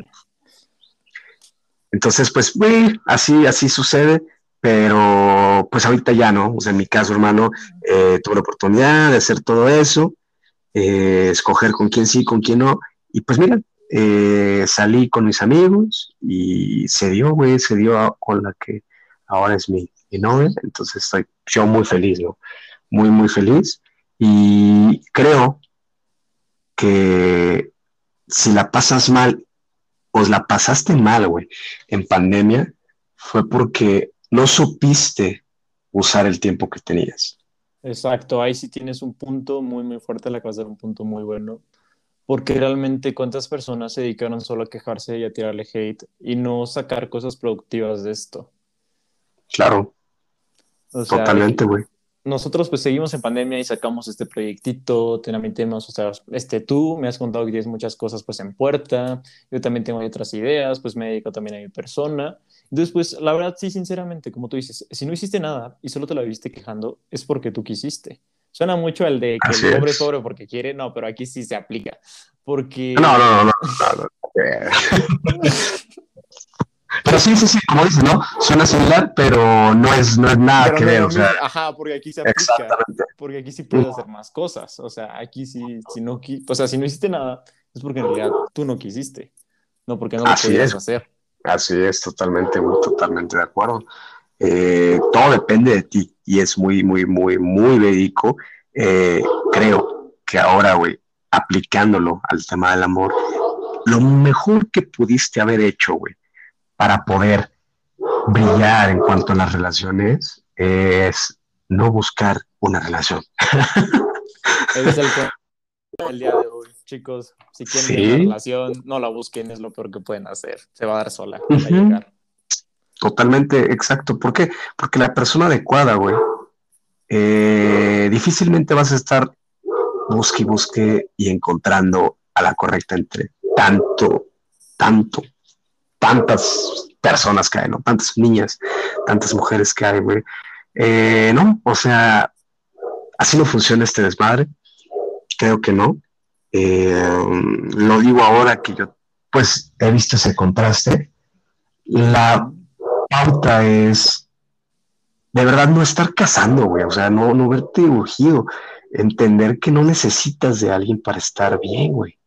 Speaker 2: Entonces, pues, güey, así, así sucede, pero pues ahorita ya no. O sea, en mi caso, hermano, eh, tuve la oportunidad de hacer todo eso, eh, escoger con quién sí, con quién no. Y pues mira, eh, salí con mis amigos y se dio, güey, se dio a- con la que ahora es mi, novia. Entonces estoy yo muy feliz, ¿no? Muy, muy feliz. Y creo que si la pasas mal pues la pasaste mal, güey, en pandemia, fue porque no supiste usar el tiempo que tenías.
Speaker 1: Exacto, ahí sí tienes un punto muy, muy fuerte, le acabas de dar un punto muy bueno, porque realmente cuántas personas se dedicaron solo a quejarse y a tirarle hate y no sacar cosas productivas de esto.
Speaker 2: Claro,
Speaker 1: O sea,
Speaker 2: totalmente, güey.
Speaker 1: nosotros pues seguimos en pandemia y sacamos este proyectito, también tenemos, o sea, este, tú me has contado que tienes muchas cosas pues en puerta, yo también tengo otras ideas, pues me dedico también a mi persona. Entonces, pues la verdad, sí, sinceramente, como tú dices, si no hiciste nada y solo te la viste quejando, es porque tú quisiste. Suena mucho el de que
Speaker 2: Así
Speaker 1: el pobre
Speaker 2: es.
Speaker 1: pobre porque quiere, no, pero aquí sí se aplica. Porque...
Speaker 2: No, no, no, no. no, no. Pero sí, sí, sí, como dices, ¿no? Suena similar, pero no es, no es nada
Speaker 1: pero
Speaker 2: que
Speaker 1: no
Speaker 2: ver, o sea.
Speaker 1: Ajá, porque aquí se aplica.
Speaker 2: exactamente.
Speaker 1: Porque aquí sí puedes hacer más cosas. O sea, aquí sí, si no, o sea, si no hiciste nada, es porque en realidad tú no quisiste. No porque no lo
Speaker 2: Así
Speaker 1: podías
Speaker 2: es.
Speaker 1: hacer.
Speaker 2: Así es, totalmente, totalmente de acuerdo. Eh, todo depende de ti y es muy, muy, muy, muy verídico. Eh, creo que ahora, güey, aplicándolo al tema del amor, lo mejor que pudiste haber hecho, güey, para poder brillar en cuanto a las relaciones es no buscar una relación.
Speaker 1: Ese es el el día de hoy. Chicos, si quieren
Speaker 2: Sí.
Speaker 1: una relación, no la busquen, es lo peor que pueden hacer. Se va a dar sola, va a
Speaker 2: Ujú.
Speaker 1: llegar.
Speaker 2: Totalmente, exacto. ¿Por qué? Porque la persona adecuada, güey, eh, difícilmente vas a estar busque y busque y encontrando a la correcta entre tanto, tanto, tantas personas que hay, ¿no? Tantas niñas, tantas mujeres que hay, güey. Eh, no, o sea, así no funciona este desmadre. Creo que no. Eh, lo digo ahora que yo, pues, he visto ese contraste. La pauta es de verdad no estar casando, güey, o sea, no, no verte urgido, entender que no necesitas de alguien para estar bien, güey.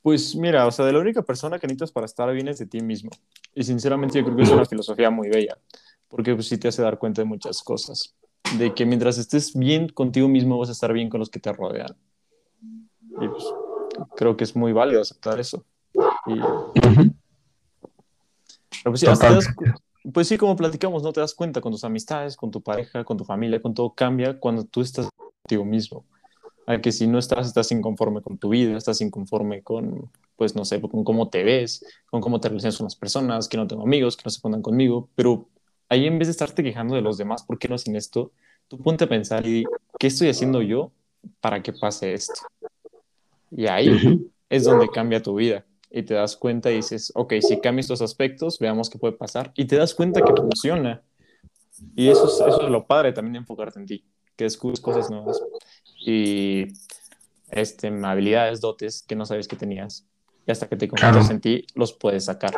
Speaker 1: Pues mira, o sea, de la única persona que necesitas para estar bien es de ti mismo. Y sinceramente yo creo que es una filosofía muy bella, porque pues sí te hace dar cuenta de muchas cosas. De que mientras estés bien contigo mismo vas a estar bien con los que te rodean. Y pues creo que es muy válido aceptar eso. Y... pues, sí, pues sí, como platicamos, no te das cuenta con tus amistades, con tu pareja, con tu familia, con todo cambia cuando tú estás contigo mismo. A que si no estás, estás inconforme con tu vida, estás inconforme con, pues no sé, con cómo te ves, con cómo te relacionas con las personas, que no tengo amigos, que no se juntan conmigo, pero ahí en vez de estarte quejando de los demás, ¿por qué no hacen esto? Tú ponte a pensar y ¿qué estoy haciendo yo para que pase esto? Y ahí es donde cambia tu vida y te das cuenta y dices, ok, si cambio estos aspectos, veamos qué puede pasar y te das cuenta que funciona. Y eso es, eso es lo padre también de enfocarte en ti, que descubres cosas nuevas y este, habilidades, dotes que no sabes que tenías. Y hasta que te concentras en ti, los puedes sacar.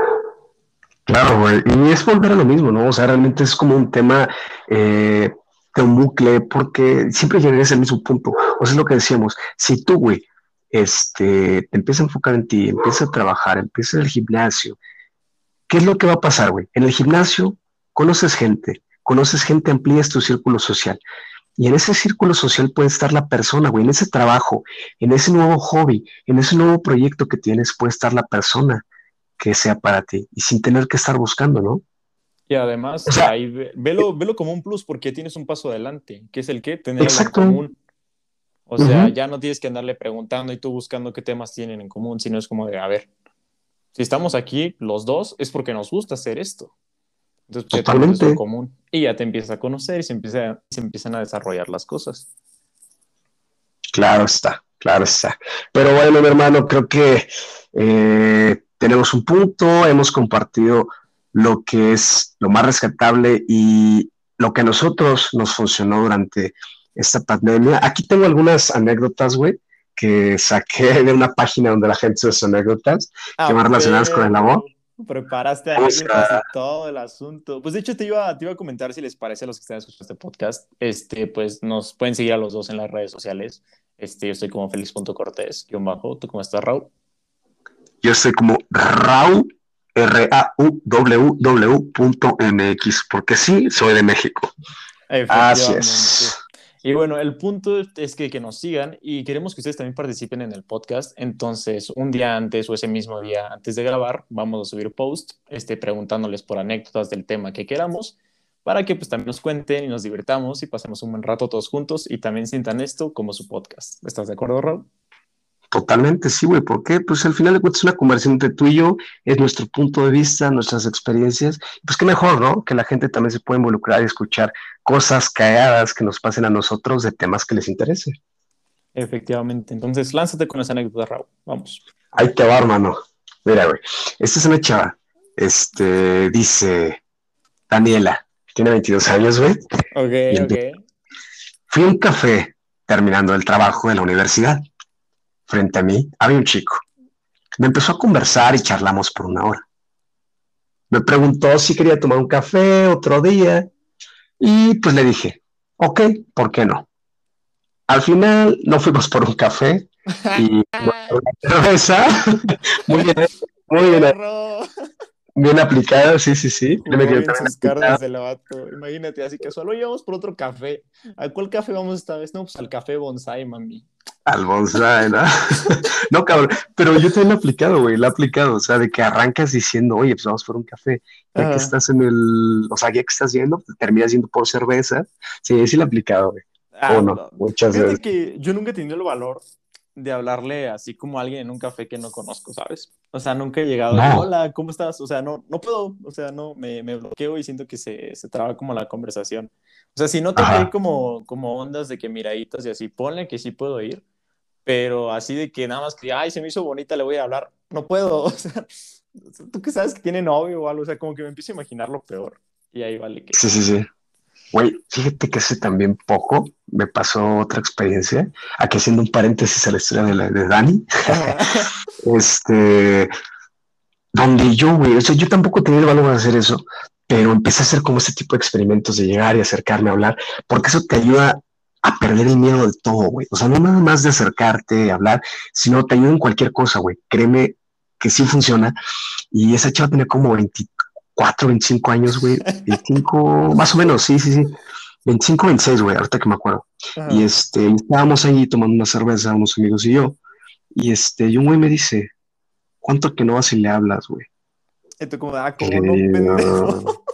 Speaker 2: Claro, güey. Y es volver a lo mismo, ¿no? O sea, realmente es como un tema eh, de un bucle, porque siempre llegarías al mismo punto. O sea, es lo que decíamos. Si tú, güey, este, te empiezas a enfocar en ti, empiezas a trabajar, empiezas el gimnasio, ¿qué es lo que va a pasar, güey? En el gimnasio conoces gente, conoces gente, amplías tu círculo social. Y en ese círculo social puede estar la persona, güey, en ese trabajo, en ese nuevo hobby, en ese nuevo proyecto que tienes, puede estar la persona que sea para ti y sin tener que estar buscando, ¿no?
Speaker 1: Y además, ahí, velo, velo, como un plus porque tienes un paso adelante, que es el que tener en común. O sea, ya no tienes que andarle preguntando y tú buscando qué temas tienen en común, sino es como de, a ver, si estamos aquí los dos es porque nos gusta hacer esto. Entonces, pues, Totalmente. común. Y ya te empiezas a conocer y se, empieza, se empiezan a desarrollar las cosas.
Speaker 2: Claro está, claro está. Pero bueno, mi hermano, creo que eh, tenemos un punto, hemos compartido lo que es lo más rescatable y lo que a nosotros nos funcionó durante esta pandemia. Aquí tengo algunas anécdotas, güey, que saqué de una página donde la gente sus anécdotas que van relacionadas con el amor.
Speaker 1: Preparaste ahí todo el asunto. Pues de hecho te iba, te iba a comentar si les parece a los que están escuchando este podcast, este, pues nos pueden seguir a los dos en las redes sociales. Este, yo estoy como Félix.cortés, guion bajo. ¿Tú cómo estás, Raúl?
Speaker 2: Yo estoy como Raúl, R-A-U-W-W.mx, porque sí, soy de México. Así es.
Speaker 1: Y bueno, el punto es que, que nos sigan y queremos que ustedes también participen en el podcast. Entonces, un día antes o ese mismo día antes de grabar, vamos a subir post este, preguntándoles por anécdotas del tema que queramos para que pues también nos cuenten y nos divertamos y pasemos un buen rato todos juntos y también sientan esto como su podcast. ¿Estás de acuerdo, Raúl?
Speaker 2: Totalmente, sí, güey. ¿Por qué? Pues al final de cuentas es una conversación entre tú y yo, es nuestro punto de vista, nuestras experiencias. Pues qué mejor, ¿no? Que la gente también se pueda involucrar y escuchar cosas calladas que nos pasen a nosotros de temas que les interese.
Speaker 1: Efectivamente. Entonces, lánzate con esa anécdota, Raúl. Vamos.
Speaker 2: Ahí te va, hermano. Mira, güey. Esta es una chava. Este, dice Daniela. Tiene 22 años, güey.
Speaker 1: Ok, ok.
Speaker 2: Fui a un café terminando el trabajo de la universidad frente a mí había un chico. Me empezó a conversar y charlamos por una hora. Me preguntó si quería tomar un café otro día y pues le dije, ok, ¿por qué no? Al final no fuimos por un café y una cerveza. muy bien, muy bien. Bien aplicado, sí, sí, sí.
Speaker 1: Imagínate, así que solo íbamos por otro café. ¿A cuál café vamos esta vez? No, pues al café bonsai, mami.
Speaker 2: Al bonsai, ¿no? no, cabrón. Pero yo también lo he aplicado, güey. Lo he aplicado. O sea, de que arrancas diciendo, oye, pues vamos por un café. Ya que estás en el. O sea, ya que estás yendo, terminas yendo por cerveza. Sí, sí lo he aplicado, güey. Ah, no, muchas veces.
Speaker 1: que yo nunca he tenido el valor de hablarle así como a alguien en un café que no conozco, ¿sabes? O sea, nunca he llegado, hola, ¿cómo estás? O sea, no, no puedo, o sea, no, me, me bloqueo y siento que se, se traba como la conversación. O sea, si no te hay como, como ondas de que miraditas y así, ponle que sí puedo ir, pero así de que nada más que, ay, se me hizo bonita, le voy a hablar, no puedo, o sea, tú que sabes que tiene novio o algo, o sea, como que me empiezo a imaginar lo peor, y ahí vale que...
Speaker 2: Sí, sí, sí. Güey, fíjate que hace también poco me pasó otra experiencia, aquí haciendo un paréntesis a la historia de, la, de Dani, este, donde yo, güey, o sea, yo tampoco tenía el valor de hacer eso, pero empecé a hacer como este tipo de experimentos de llegar y acercarme a hablar, porque eso te ayuda a perder el miedo de todo, güey. O sea, no nada más de acercarte, a hablar, sino te ayuda en cualquier cosa, güey. Créeme que sí funciona. Y esa chava tenía como 24, 25 años, güey. 25, más o menos, sí, sí, sí. 25, 26, güey, ahorita que me acuerdo. Y este, estábamos ahí tomando una cerveza, unos amigos y yo. Y este, y un güey me dice, ¿cuánto que no vas y le hablas, güey?
Speaker 1: Y tú como, ah, como no,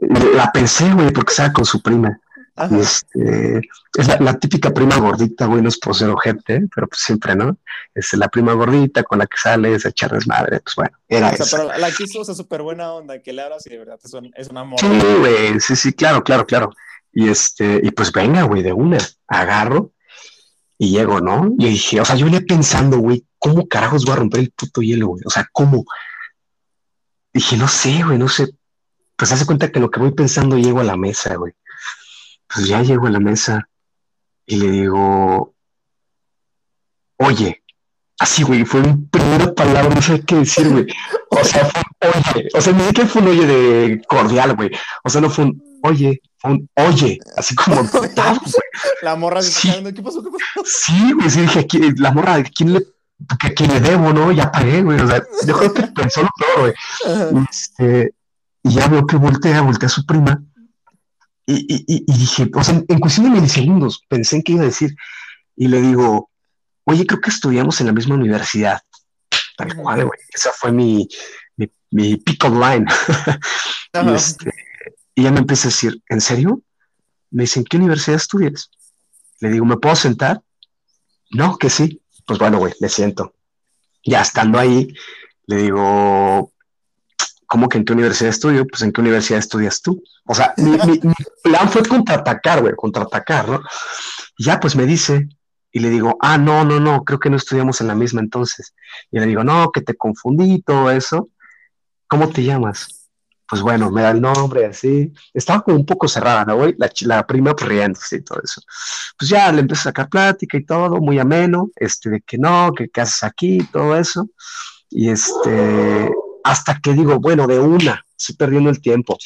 Speaker 2: La pensé, güey, porque estaba con su prima. Este, es la, típica prima gordita, güey, no es por ser ojete, pero pues siempre, ¿no? Es la prima gordita con la que sales a echar desmadre, pues bueno, era
Speaker 1: o sea, Pero la quiso, o sea, súper buena onda, que le hablas y de verdad es un, es un amor.
Speaker 2: Sí, güey, sí, sí, claro, claro, claro. Y este, y pues venga, güey, de una, agarro y llego, ¿no? Y dije, o sea, yo venía pensando, güey, ¿cómo carajos voy a romper el puto hielo, güey? O sea, ¿cómo? Dije, no sé, güey, no sé. Pues hace cuenta que lo que voy pensando llego a la mesa, güey. Pues ya llego a la mesa y le digo, oye, así, güey, fue mi primera palabra, no sé qué decir, güey. O sea, fue oye, o sea, ni siquiera fue un oye de cordial, güey. O sea, no fue un oye, fue un oye, así como
Speaker 1: La morra se está ¿qué pasó? ¿Qué pasó?
Speaker 2: Sí, güey, sí dije, aquí, la morra, ¿quién le porque a quien le debo, ¿no? Ya pagué, güey. O sea, yo creo que pensó lo peor, güey. Este, y ya veo que voltea, voltea a su prima. Y, y, y, dije, o sea, en cuestión de milisegundos pensé en qué iba a decir. Y le digo, oye, creo que estudiamos en la misma universidad. Tal cual, güey. Esa fue mi, mi, mi pick-up line. y, este, y ella me empieza a decir, ¿en serio? Me dice, ¿en qué universidad estudias? Le digo, ¿me puedo sentar? No, que sí pues bueno, güey, me siento. Ya estando ahí, le digo, ¿cómo que en qué universidad estudio? Pues en qué universidad estudias tú. O sea, mi, plan fue contraatacar, güey, contraatacar, ¿no? ya pues me dice, y le digo, ah, no, no, no, creo que no estudiamos en la misma entonces. Y le digo, no, que te confundí, todo eso. ¿Cómo te llamas? pues bueno, me da el nombre, así. Estaba como un poco cerrada, ¿no, güey? La, la prima pues, riéndose y todo eso. Pues ya le empecé a sacar plática y todo, muy ameno, este, de que no, que qué haces aquí, todo eso. Y este, hasta que digo, bueno, de una, estoy perdiendo el tiempo.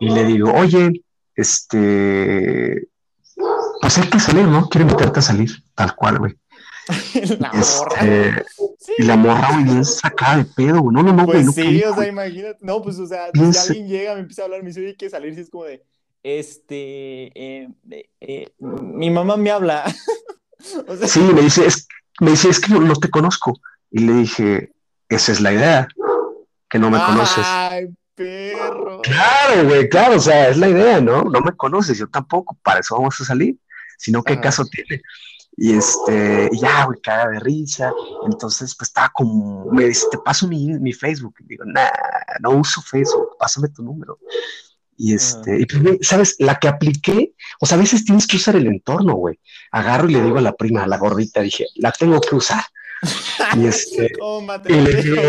Speaker 2: Y le digo, oye, este, pues hay que salir, ¿no? Quiero invitarte a salir, tal cual, güey.
Speaker 1: la morra. Este,
Speaker 2: y la morra, güey, bien sacada de pedo, güey. No, no, no,
Speaker 1: güey.
Speaker 2: Pues
Speaker 1: sí, o sea, imagínate. No, pues, o sea, si alguien llega, me empieza a hablar, me dice, oye, que salir, si es como de, este, eh, eh, mi mamá me habla.
Speaker 2: o sea, sí, me dice, es, me dice, es que no, te conozco. Y le dije, esa es la idea, que no me conoces.
Speaker 1: Ay, perro.
Speaker 2: Claro, güey, claro, o sea, es la idea, ¿no? No me conoces, yo tampoco, para eso vamos a salir. Si no, ¿qué caso tiene? Y este, ya, güey, caga de risa. Entonces, pues estaba como, me dice, te paso mi, mi Facebook. Y digo, nah, no uso Facebook, pásame tu número. Y este, y pues, ¿sabes? La que apliqué, o sea, a veces tienes que usar el entorno, güey. Agarro y le digo a la prima, a la gordita, dije, la tengo que usar. Y este,
Speaker 1: y le digo,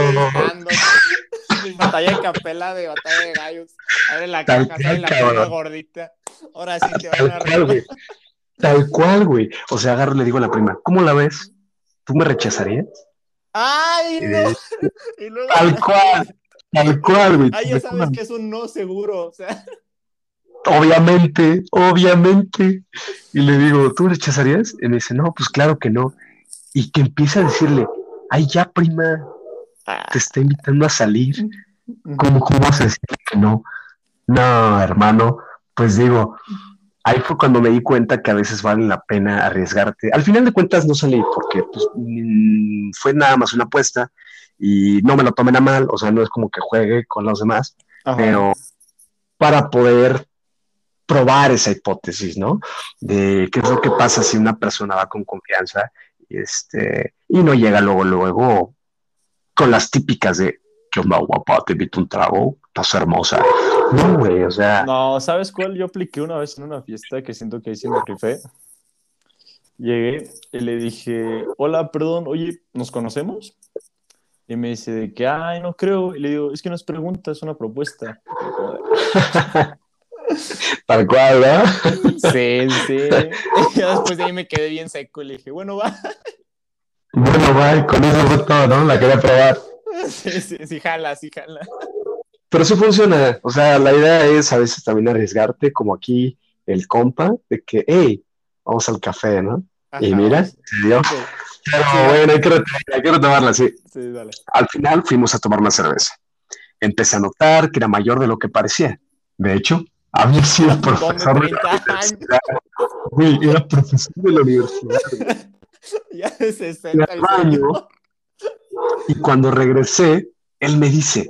Speaker 1: batalla de capela de batalla de gallos. Abre la caja, sale la gordita. Ahora sí te van a
Speaker 2: Tal cual, güey. O sea, agarro y le digo a la prima, ¿cómo la ves? ¿Tú me rechazarías?
Speaker 1: ¡Ay, no!
Speaker 2: Tal cual, tal cual, güey.
Speaker 1: Ay, ya sabes que es un no seguro, o sea.
Speaker 2: Obviamente, obviamente. Y le digo, ¿tú me rechazarías? Y me dice, no, pues claro que no. Y que empieza a decirle, ay, ya, prima, te está invitando a salir. ¿Cómo, cómo vas a decir que no? No, hermano, pues digo, ahí fue cuando me di cuenta que a veces vale la pena arriesgarte. Al final de cuentas no salí porque pues, mm, fue nada más una apuesta y no me lo tomen a mal, o sea, no es como que juegue con los demás, pero para poder probar esa hipótesis, ¿no? De qué es lo que pasa si una persona va con confianza y, este, y no llega luego, luego con las típicas de, ¿qué onda, guapa? Te invito un trago, estás hermosa no, güey, o sea.
Speaker 1: No, ¿sabes cuál? Yo apliqué una vez en una fiesta que siento que ahí sí me rifé. Llegué y le dije, hola, perdón, oye, ¿nos conocemos? Y me dice de que, ay, no creo. Y le digo, es que no es pregunta, es una propuesta.
Speaker 2: Tal cual, ¿no?
Speaker 1: Sí, sí. Y después de ahí me quedé bien seco y le dije, bueno, va.
Speaker 2: Bueno, va, con eso fue todo, ¿no? La quería probar.
Speaker 1: Sí, sí, sí, jala, sí, jala.
Speaker 2: Pero sí funciona. O sea, la idea es a veces también arriesgarte, como aquí el compa, de que, hey, vamos al café, ¿no? y mira,
Speaker 1: sí.
Speaker 2: se dio.
Speaker 1: Sí,
Speaker 2: Pero bueno, hay que, hay que retomarla, sí.
Speaker 1: sí, dale.
Speaker 2: Al final fuimos a tomar una cerveza. Empecé a notar que era mayor de lo que parecía. De hecho, había sido profesor de la
Speaker 1: 30 años.
Speaker 2: universidad. Güey, era profesor de la universidad.
Speaker 1: Ya de 60 el
Speaker 2: baño. Y cuando regresé, él me dice,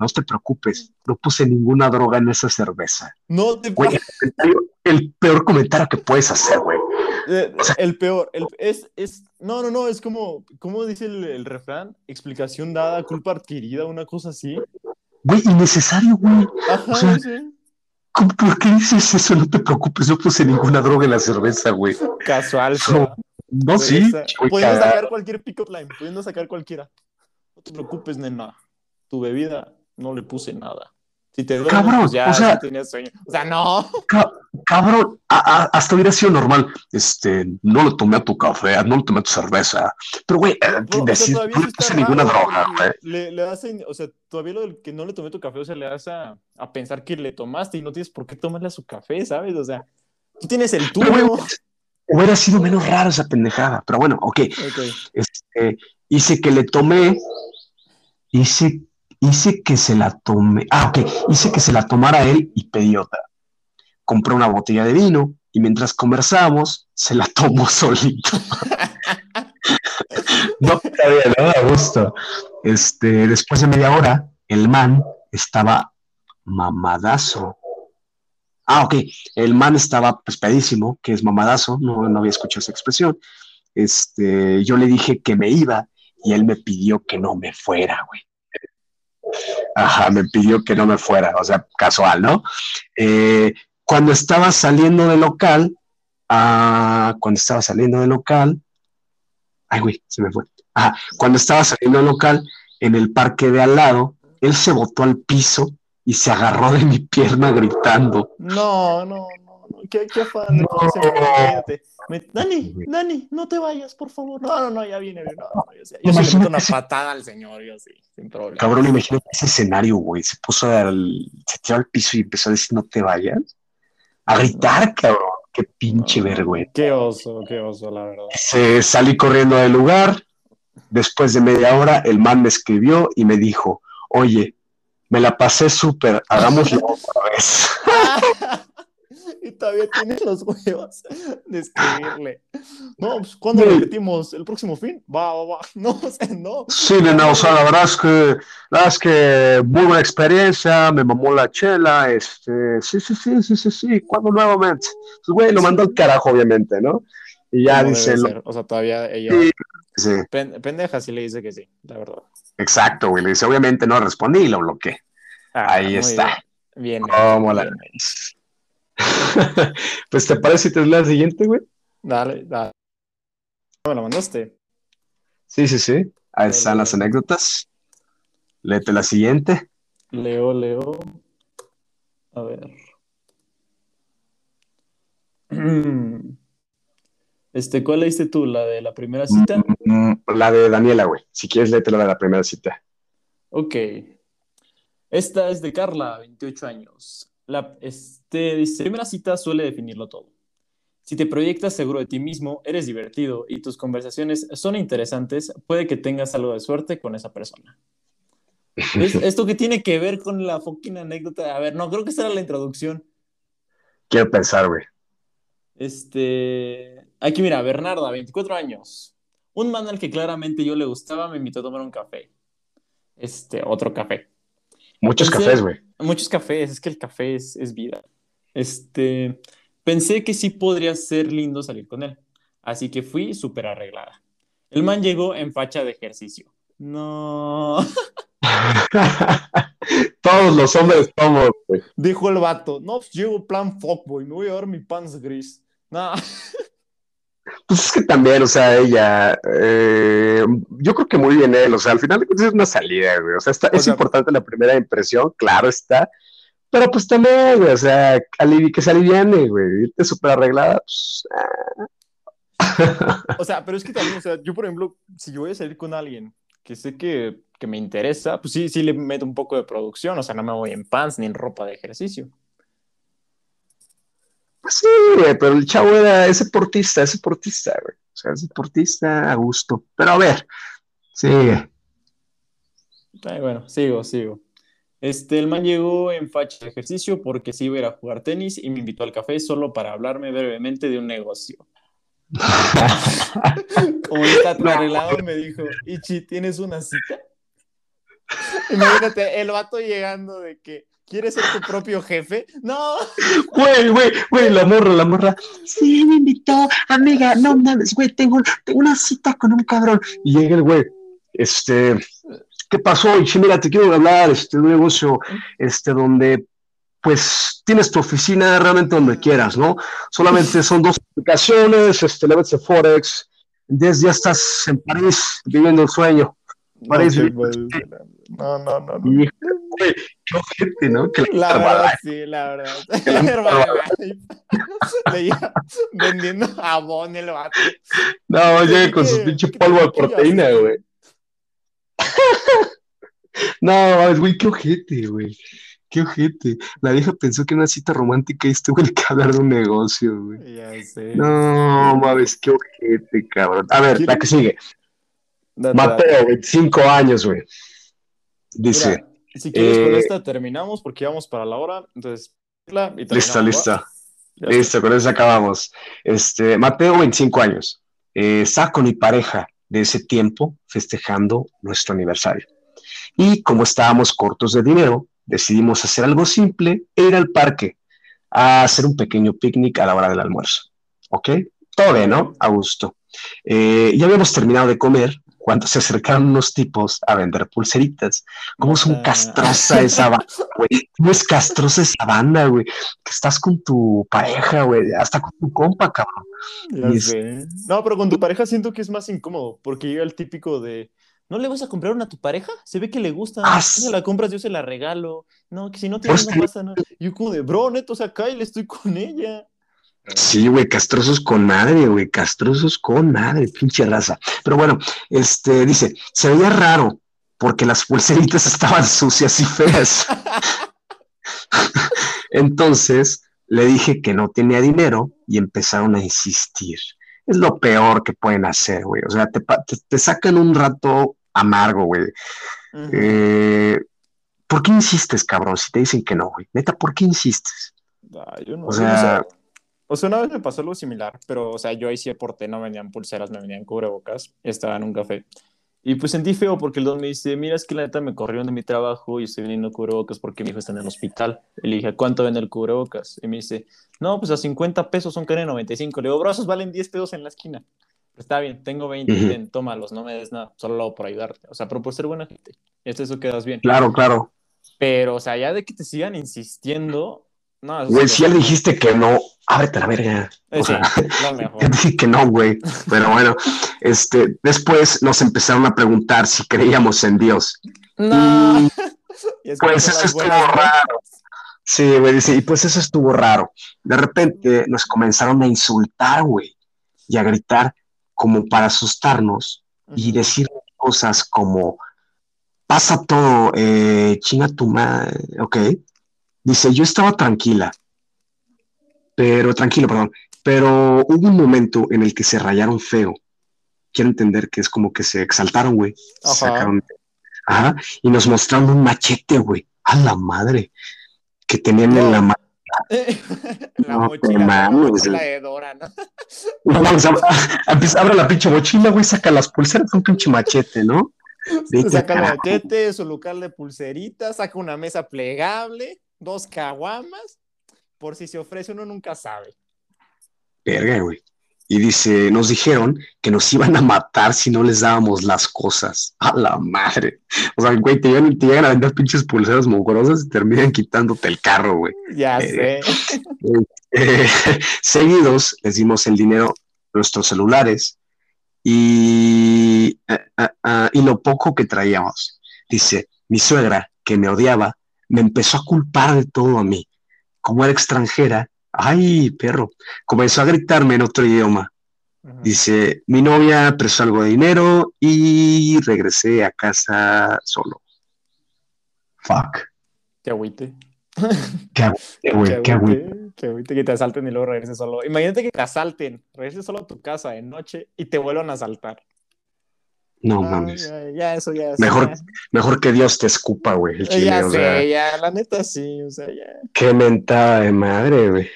Speaker 2: no te preocupes, no puse ninguna droga en esa cerveza.
Speaker 1: No te
Speaker 2: Güey, el, peor comentario que puedes hacer, güey.
Speaker 1: Eh, El peor, el- es, es, no, no, no, es como, ¿cómo dice el, el refrán? Explicación dada, culpa adquirida, una cosa así.
Speaker 2: Güey, innecesario, güey.
Speaker 1: Ajá,
Speaker 2: O sea,
Speaker 1: sí.
Speaker 2: ¿Cómo- ¿Por qué dices eso? No te preocupes, no puse ninguna droga en la cerveza, güey.
Speaker 1: Casual,
Speaker 2: No,
Speaker 1: sea.
Speaker 2: No, sí.
Speaker 1: Esa- Pudiendo sacar cualquier pick-up line, pudiendo sacar cualquiera. No te preocupes, nena. Tu bebida no le puse nada. Si te duele,
Speaker 2: Cabrón,
Speaker 1: pues ya,
Speaker 2: o sea-
Speaker 1: tenías sueño. O sea, no.
Speaker 2: Ca- Cabrón, a- a- hasta hubiera sido normal. Este, no le tomé a tu café, no le tomé a tu cerveza. Pero, güey, eh,
Speaker 1: Pero, o sea,
Speaker 2: decir,
Speaker 1: todavía
Speaker 2: no le puse ninguna
Speaker 1: raro,
Speaker 2: droga, güey.
Speaker 1: Le, le das a- o sea, todavía lo del que no le tomé tu café, o sea, le das a, a pensar que le tomaste y no tienes por qué tomarle a su café, ¿sabes? O sea, tú tienes el tuyo.
Speaker 2: Hubiera sido menos raro esa pendejada. Pero bueno, ok.
Speaker 1: Ok.
Speaker 2: Este, hice que le tomé, hice, hice que se la tomé, ah, ok, hice que se la tomara él y pedí otra. Compré una botella de vino y mientras conversábamos, se la tomó solito. no, está bien, ¿no? A gusto. Este, después de media hora, el man estaba mamadazo. Ah, ok, el man estaba pues pedísimo, que es mamadazo, no, no había escuchado esa expresión este, yo le dije que me iba y él me pidió que no me fuera, güey. Ajá, me pidió que no me fuera, o sea, casual, ¿no? Eh, cuando estaba saliendo del local, ah, cuando estaba saliendo del local, ay, güey, se me fue. Ah, cuando estaba saliendo del local, en el parque de al lado, él se botó al piso y se agarró de mi pierna gritando.
Speaker 1: No, no, no, no. Qué, qué afán de
Speaker 2: No.
Speaker 1: conocer, cállate. Me- Dani, Dani, no te vayas, por favor. No, no, no, ya viene. No, no, yo, sé. yo sí le meto una patada al señor, yo sí, sin problema.
Speaker 2: Cabrón, imagínate ese escenario, güey. Se puso al, se tiró al piso y empezó a decir, no te vayas. A gritar, cabrón. Qué pinche
Speaker 1: No,
Speaker 2: vergüenza.
Speaker 1: Qué oso, qué oso, la verdad.
Speaker 2: Se salí corriendo del lugar. Después de media hora, el man me escribió y me dijo, oye, me la pasé súper, hagámoslo otra vez.
Speaker 1: y todavía tienes los huevos de escribirle. No, pues ¿cuándo
Speaker 2: Güey.
Speaker 1: repetimos? ¿El próximo fin? Va, va, va. No, o sea, no.
Speaker 2: Sí, nena, o sea, la verdad es que, la verdad es que muy buena experiencia, me mamó la chela, este, sí, sí, sí, sí, sí, sí, ¿cuándo nuevamente? Pues, güey, lo mandó al carajo, obviamente, ¿no? Y ya
Speaker 1: ¿Cómo
Speaker 2: dice, lo-?
Speaker 1: O sea, todavía ella.
Speaker 2: Sí. sí,
Speaker 1: pen- pendeja sí le dice que sí, la verdad.
Speaker 2: Exacto, güey, le dice, obviamente no respondí y lo bloqueé.
Speaker 1: Ah,
Speaker 2: Ahí está.
Speaker 1: Bien. bien
Speaker 2: ¿Cómo la
Speaker 1: bien
Speaker 2: pues, ¿te parece si te lees la siguiente, güey?
Speaker 1: Dale, dale. ¿Me la mandaste?
Speaker 2: Sí, sí, sí, ahí están las anécdotas. Léete la siguiente.
Speaker 1: Leo, leo. A ver. Este, ¿cuál leíste tú? ¿La de la primera cita?
Speaker 2: Mm, La de Daniela, güey. Si quieres, léete la de la primera cita.
Speaker 1: Ok. Esta es de Carla, 28 años. La, este, dice, primera cita suele definirlo todo. Si te proyectas seguro de ti mismo, eres divertido y tus conversaciones son interesantes, puede que tengas algo de suerte con esa persona. ¿Es- ¿Esto que tiene que ver con la fucking anécdota? A ver, no, creo que esa era la introducción.
Speaker 2: Quiero pensar, güey.
Speaker 1: Este, aquí mira, Bernarda, 24 años. Un man al que claramente yo le gustaba me invitó a tomar un café. Este, otro café.
Speaker 2: Muchos
Speaker 1: Pensé-
Speaker 2: cafés, güey.
Speaker 1: Muchos cafés, es que el café es, es vida. Este, pensé que sí podría ser lindo salir con él, así que fui súper arreglada. El man llegó en facha de ejercicio. No,
Speaker 2: Todos los hombres somos, güey.
Speaker 1: dijo el vato, no, pues llevo plan fuckboy, me voy a dar mi pants gris. No,
Speaker 2: Pues es que también, o sea, ella, eh, yo creo que muy bien él, o sea, al final es una salida, güey, o sea, está, es importante la primera impresión, claro está, pero pues también, güey, o sea, que se aliviane, güey, irte súper arreglada, pues...
Speaker 1: Ah. O sea, pero es que también, o sea, yo por ejemplo, si yo voy a salir con alguien que sé que, que me interesa, pues sí, sí le meto un poco de producción, o sea, no me voy en pants ni en ropa de ejercicio.
Speaker 2: Pues sí, pero el chavo era ese portista, ese portista, güey. O sea, ese portista a gusto. Pero a ver, sigue.
Speaker 1: bueno, sigo, sigo. Este, el man llegó en facha de ejercicio porque sí iba a ir a jugar tenis y me invitó al café solo para hablarme brevemente de un negocio. Como está arreglado, me dijo, Ichi, ¿tienes una cita? Imagínate, el vato llegando de que, ¿Quieres ser tu propio jefe? No.
Speaker 2: Güey, güey, güey, la morra, la morra. Sí, me invitó, amiga. No mames, güey, tengo, tengo una cita con un cabrón. Y llega el güey, este, ¿qué pasó? Y mira, te quiero hablar, este, de un negocio, este, donde, pues, tienes tu oficina realmente donde quieras, ¿no? Solamente son dos aplicaciones, este, Levetse Forex, desde ya estás en París viviendo el sueño. París.
Speaker 1: No, no, no. no.
Speaker 2: qué ojete, ¿no?
Speaker 1: la verdad, sí, la verdad. Leía vendiendo jabón el vato.
Speaker 2: No, llega con su pinche polvo de proteína, güey. No, güey, qué ojete, güey. Qué ojete. La vieja pensó que era una cita romántica y este güey que hablar de un negocio, güey.
Speaker 1: Ya sé.
Speaker 2: No, mames, qué ojete, cabrón. A ver, la que sigue. Mateo, 25 años, güey. Dice.
Speaker 1: si quieres con eh, esta terminamos porque vamos para la hora. Entonces,
Speaker 2: y lista, lista. Listo, con eso acabamos. Este, Mateo, 25 años. Eh, está con mi pareja de ese tiempo festejando nuestro aniversario. Y como estábamos cortos de dinero, decidimos hacer algo simple e ir al parque a hacer un pequeño picnic a la hora del almuerzo. ¿Ok? Todo bien, ¿no? A gusto. Eh, ya habíamos terminado de comer cuando se acercaron unos tipos a vender pulseritas. ¿Cómo es un castrosa esa banda, güey? ¿Cómo es castrosa esa banda, güey? Que estás con tu pareja, güey, hasta con tu compa, cabrón.
Speaker 1: No, pero con tu pareja siento que es más incómodo, porque llega el típico de, ¿no le vas a comprar una a tu pareja? Se ve que le gusta, ah, si la compras yo se la regalo. No, que si no tienes no pasa nada. Y yo como de, bro, neto, o sea, le estoy con ella.
Speaker 2: Sí, güey, castrosos con madre, güey, castrosos con madre, pinche raza. Pero bueno, este dice, se veía raro porque las pulseritas estaban sucias y feas. Entonces le dije que no tenía dinero y empezaron a insistir. Es lo peor que pueden hacer, güey. O sea, te, sacan un rato amargo, güey. Eh, ¿Por qué insistes, cabrón? Si te dicen que no, güey. Neta, ¿por qué insistes?
Speaker 1: yo no, o sea, o sea, una vez me pasó algo similar, pero, o sea, yo ahí sí aporté, no venían pulseras, me venían cubrebocas, estaba en un café. Y pues sentí feo porque el don me dice, mira, es que la neta me corrieron de mi trabajo y estoy vendiendo cubrebocas porque mi hijo está en el hospital. Y le dije, ¿cuánto vende el cubrebocas? Y me dice, no, pues a 50 pesos son que 95. Le digo, brazos valen 10 pesos en la esquina. está bien, tengo 20, tómalos, no me des nada, solo lo hago por ayudarte. O sea, pero por ser buena gente. Esto eso quedas bien.
Speaker 2: Claro, claro.
Speaker 1: Pero, o sea, ya de que te sigan insistiendo, no,
Speaker 2: güey, si ya le dijiste que no, ábrete la verga. Eh, o sea, dije que no, güey. Pero bueno, este, después nos empezaron a preguntar si creíamos en Dios.
Speaker 1: No.
Speaker 2: pues eso estuvo raro. Sí, güey, dice, y pues eso estuvo raro. De repente nos comenzaron a insultar, güey, y a gritar como para asustarnos y decir cosas como, pasa todo, eh, chinga tu madre, ok Dice, yo estaba tranquila, pero tranquilo, perdón, pero hubo un momento en el que se rayaron feo. Quiero entender que es como que se exaltaron, güey. Sacaron, ajá, y nos mostraron un machete, güey. A la madre. Que tenían en la mano.
Speaker 1: la mochila, la de Dora, ¿no? no
Speaker 2: vamos a, abre la pinche mochila, güey, saca las pulseras, un pinche machete, ¿no?
Speaker 1: saca el machete, su local de pulseritas, saca una mesa plegable dos caguamas, por si se ofrece uno nunca sabe.
Speaker 2: Verga, güey. Y dice, nos dijeron que nos iban a matar si no les dábamos las cosas. A la madre. O sea, güey, te llegan, a vender pinches pulseras mugrosas y terminan quitándote el carro, güey.
Speaker 1: Ya eh,
Speaker 2: sé. Eh, seguidos les dimos el dinero nuestros celulares y, eh, y lo poco que traíamos. Dice, mi suegra, que me odiaba, me empezó a culpar de todo a mí. Como era extranjera, ay, perro, comenzó a gritarme en otro idioma. Dice, mi novia prestó algo de dinero y regresé a casa solo. Fuck.
Speaker 1: Qué agüite.
Speaker 2: Qué agüite, güey, qué agüite.
Speaker 1: Qué agüite que te asalten y luego regreses solo. Imagínate que te asalten, regreses solo a tu casa de noche y te vuelvan a asaltar.
Speaker 2: No mames.
Speaker 1: Ya, ya, eso ya.
Speaker 2: Mejor,
Speaker 1: ya.
Speaker 2: mejor que Dios te escupa, güey, el chile,
Speaker 1: ya
Speaker 2: o
Speaker 1: sé,
Speaker 2: sea,
Speaker 1: ya, la neta sí, o sea, ya.
Speaker 2: qué mentada de madre, güey.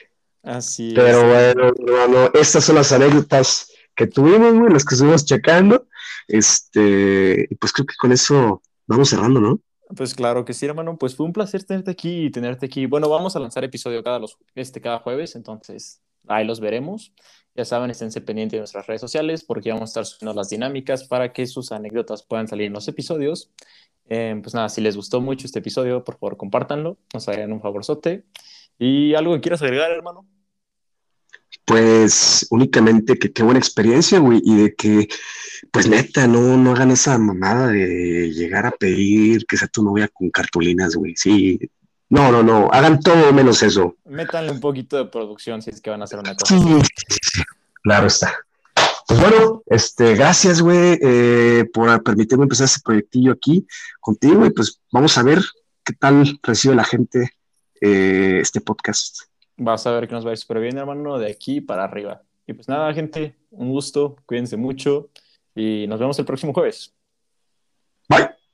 Speaker 1: Así
Speaker 2: Pero
Speaker 1: es.
Speaker 2: bueno, hermano, estas son las anécdotas que tuvimos, güey, las que estuvimos checando. Este, pues creo que con eso vamos cerrando, ¿no?
Speaker 1: Pues claro que sí, hermano. Pues fue un placer tenerte aquí y tenerte aquí. Bueno, vamos a lanzar episodio cada, los, este, cada jueves, entonces ahí los veremos. Ya saben, esténse pendientes de nuestras redes sociales porque vamos a estar subiendo las dinámicas para que sus anécdotas puedan salir en los episodios. Eh, pues nada, si les gustó mucho este episodio, por favor, compártanlo, nos hagan un favorzote. ¿Y algo que quieras agregar, hermano?
Speaker 2: Pues únicamente que qué buena experiencia, güey, y de que, pues neta, no, no hagan esa mamada de llegar a pedir que sea tu novia con cartulinas, güey. Sí, no, no, no, hagan todo menos eso.
Speaker 1: Métanle un poquito de producción si es que van a hacer una cosa.
Speaker 2: Sí, claro está. Pues bueno, este, gracias, güey, eh, por permitirme empezar este proyectillo aquí contigo y pues vamos a ver qué tal recibe la gente eh, este podcast.
Speaker 1: Vas a ver que nos va a ir súper bien, hermano, de aquí para arriba. Y pues nada, gente, un gusto, cuídense mucho y nos vemos el próximo jueves.
Speaker 2: Bye.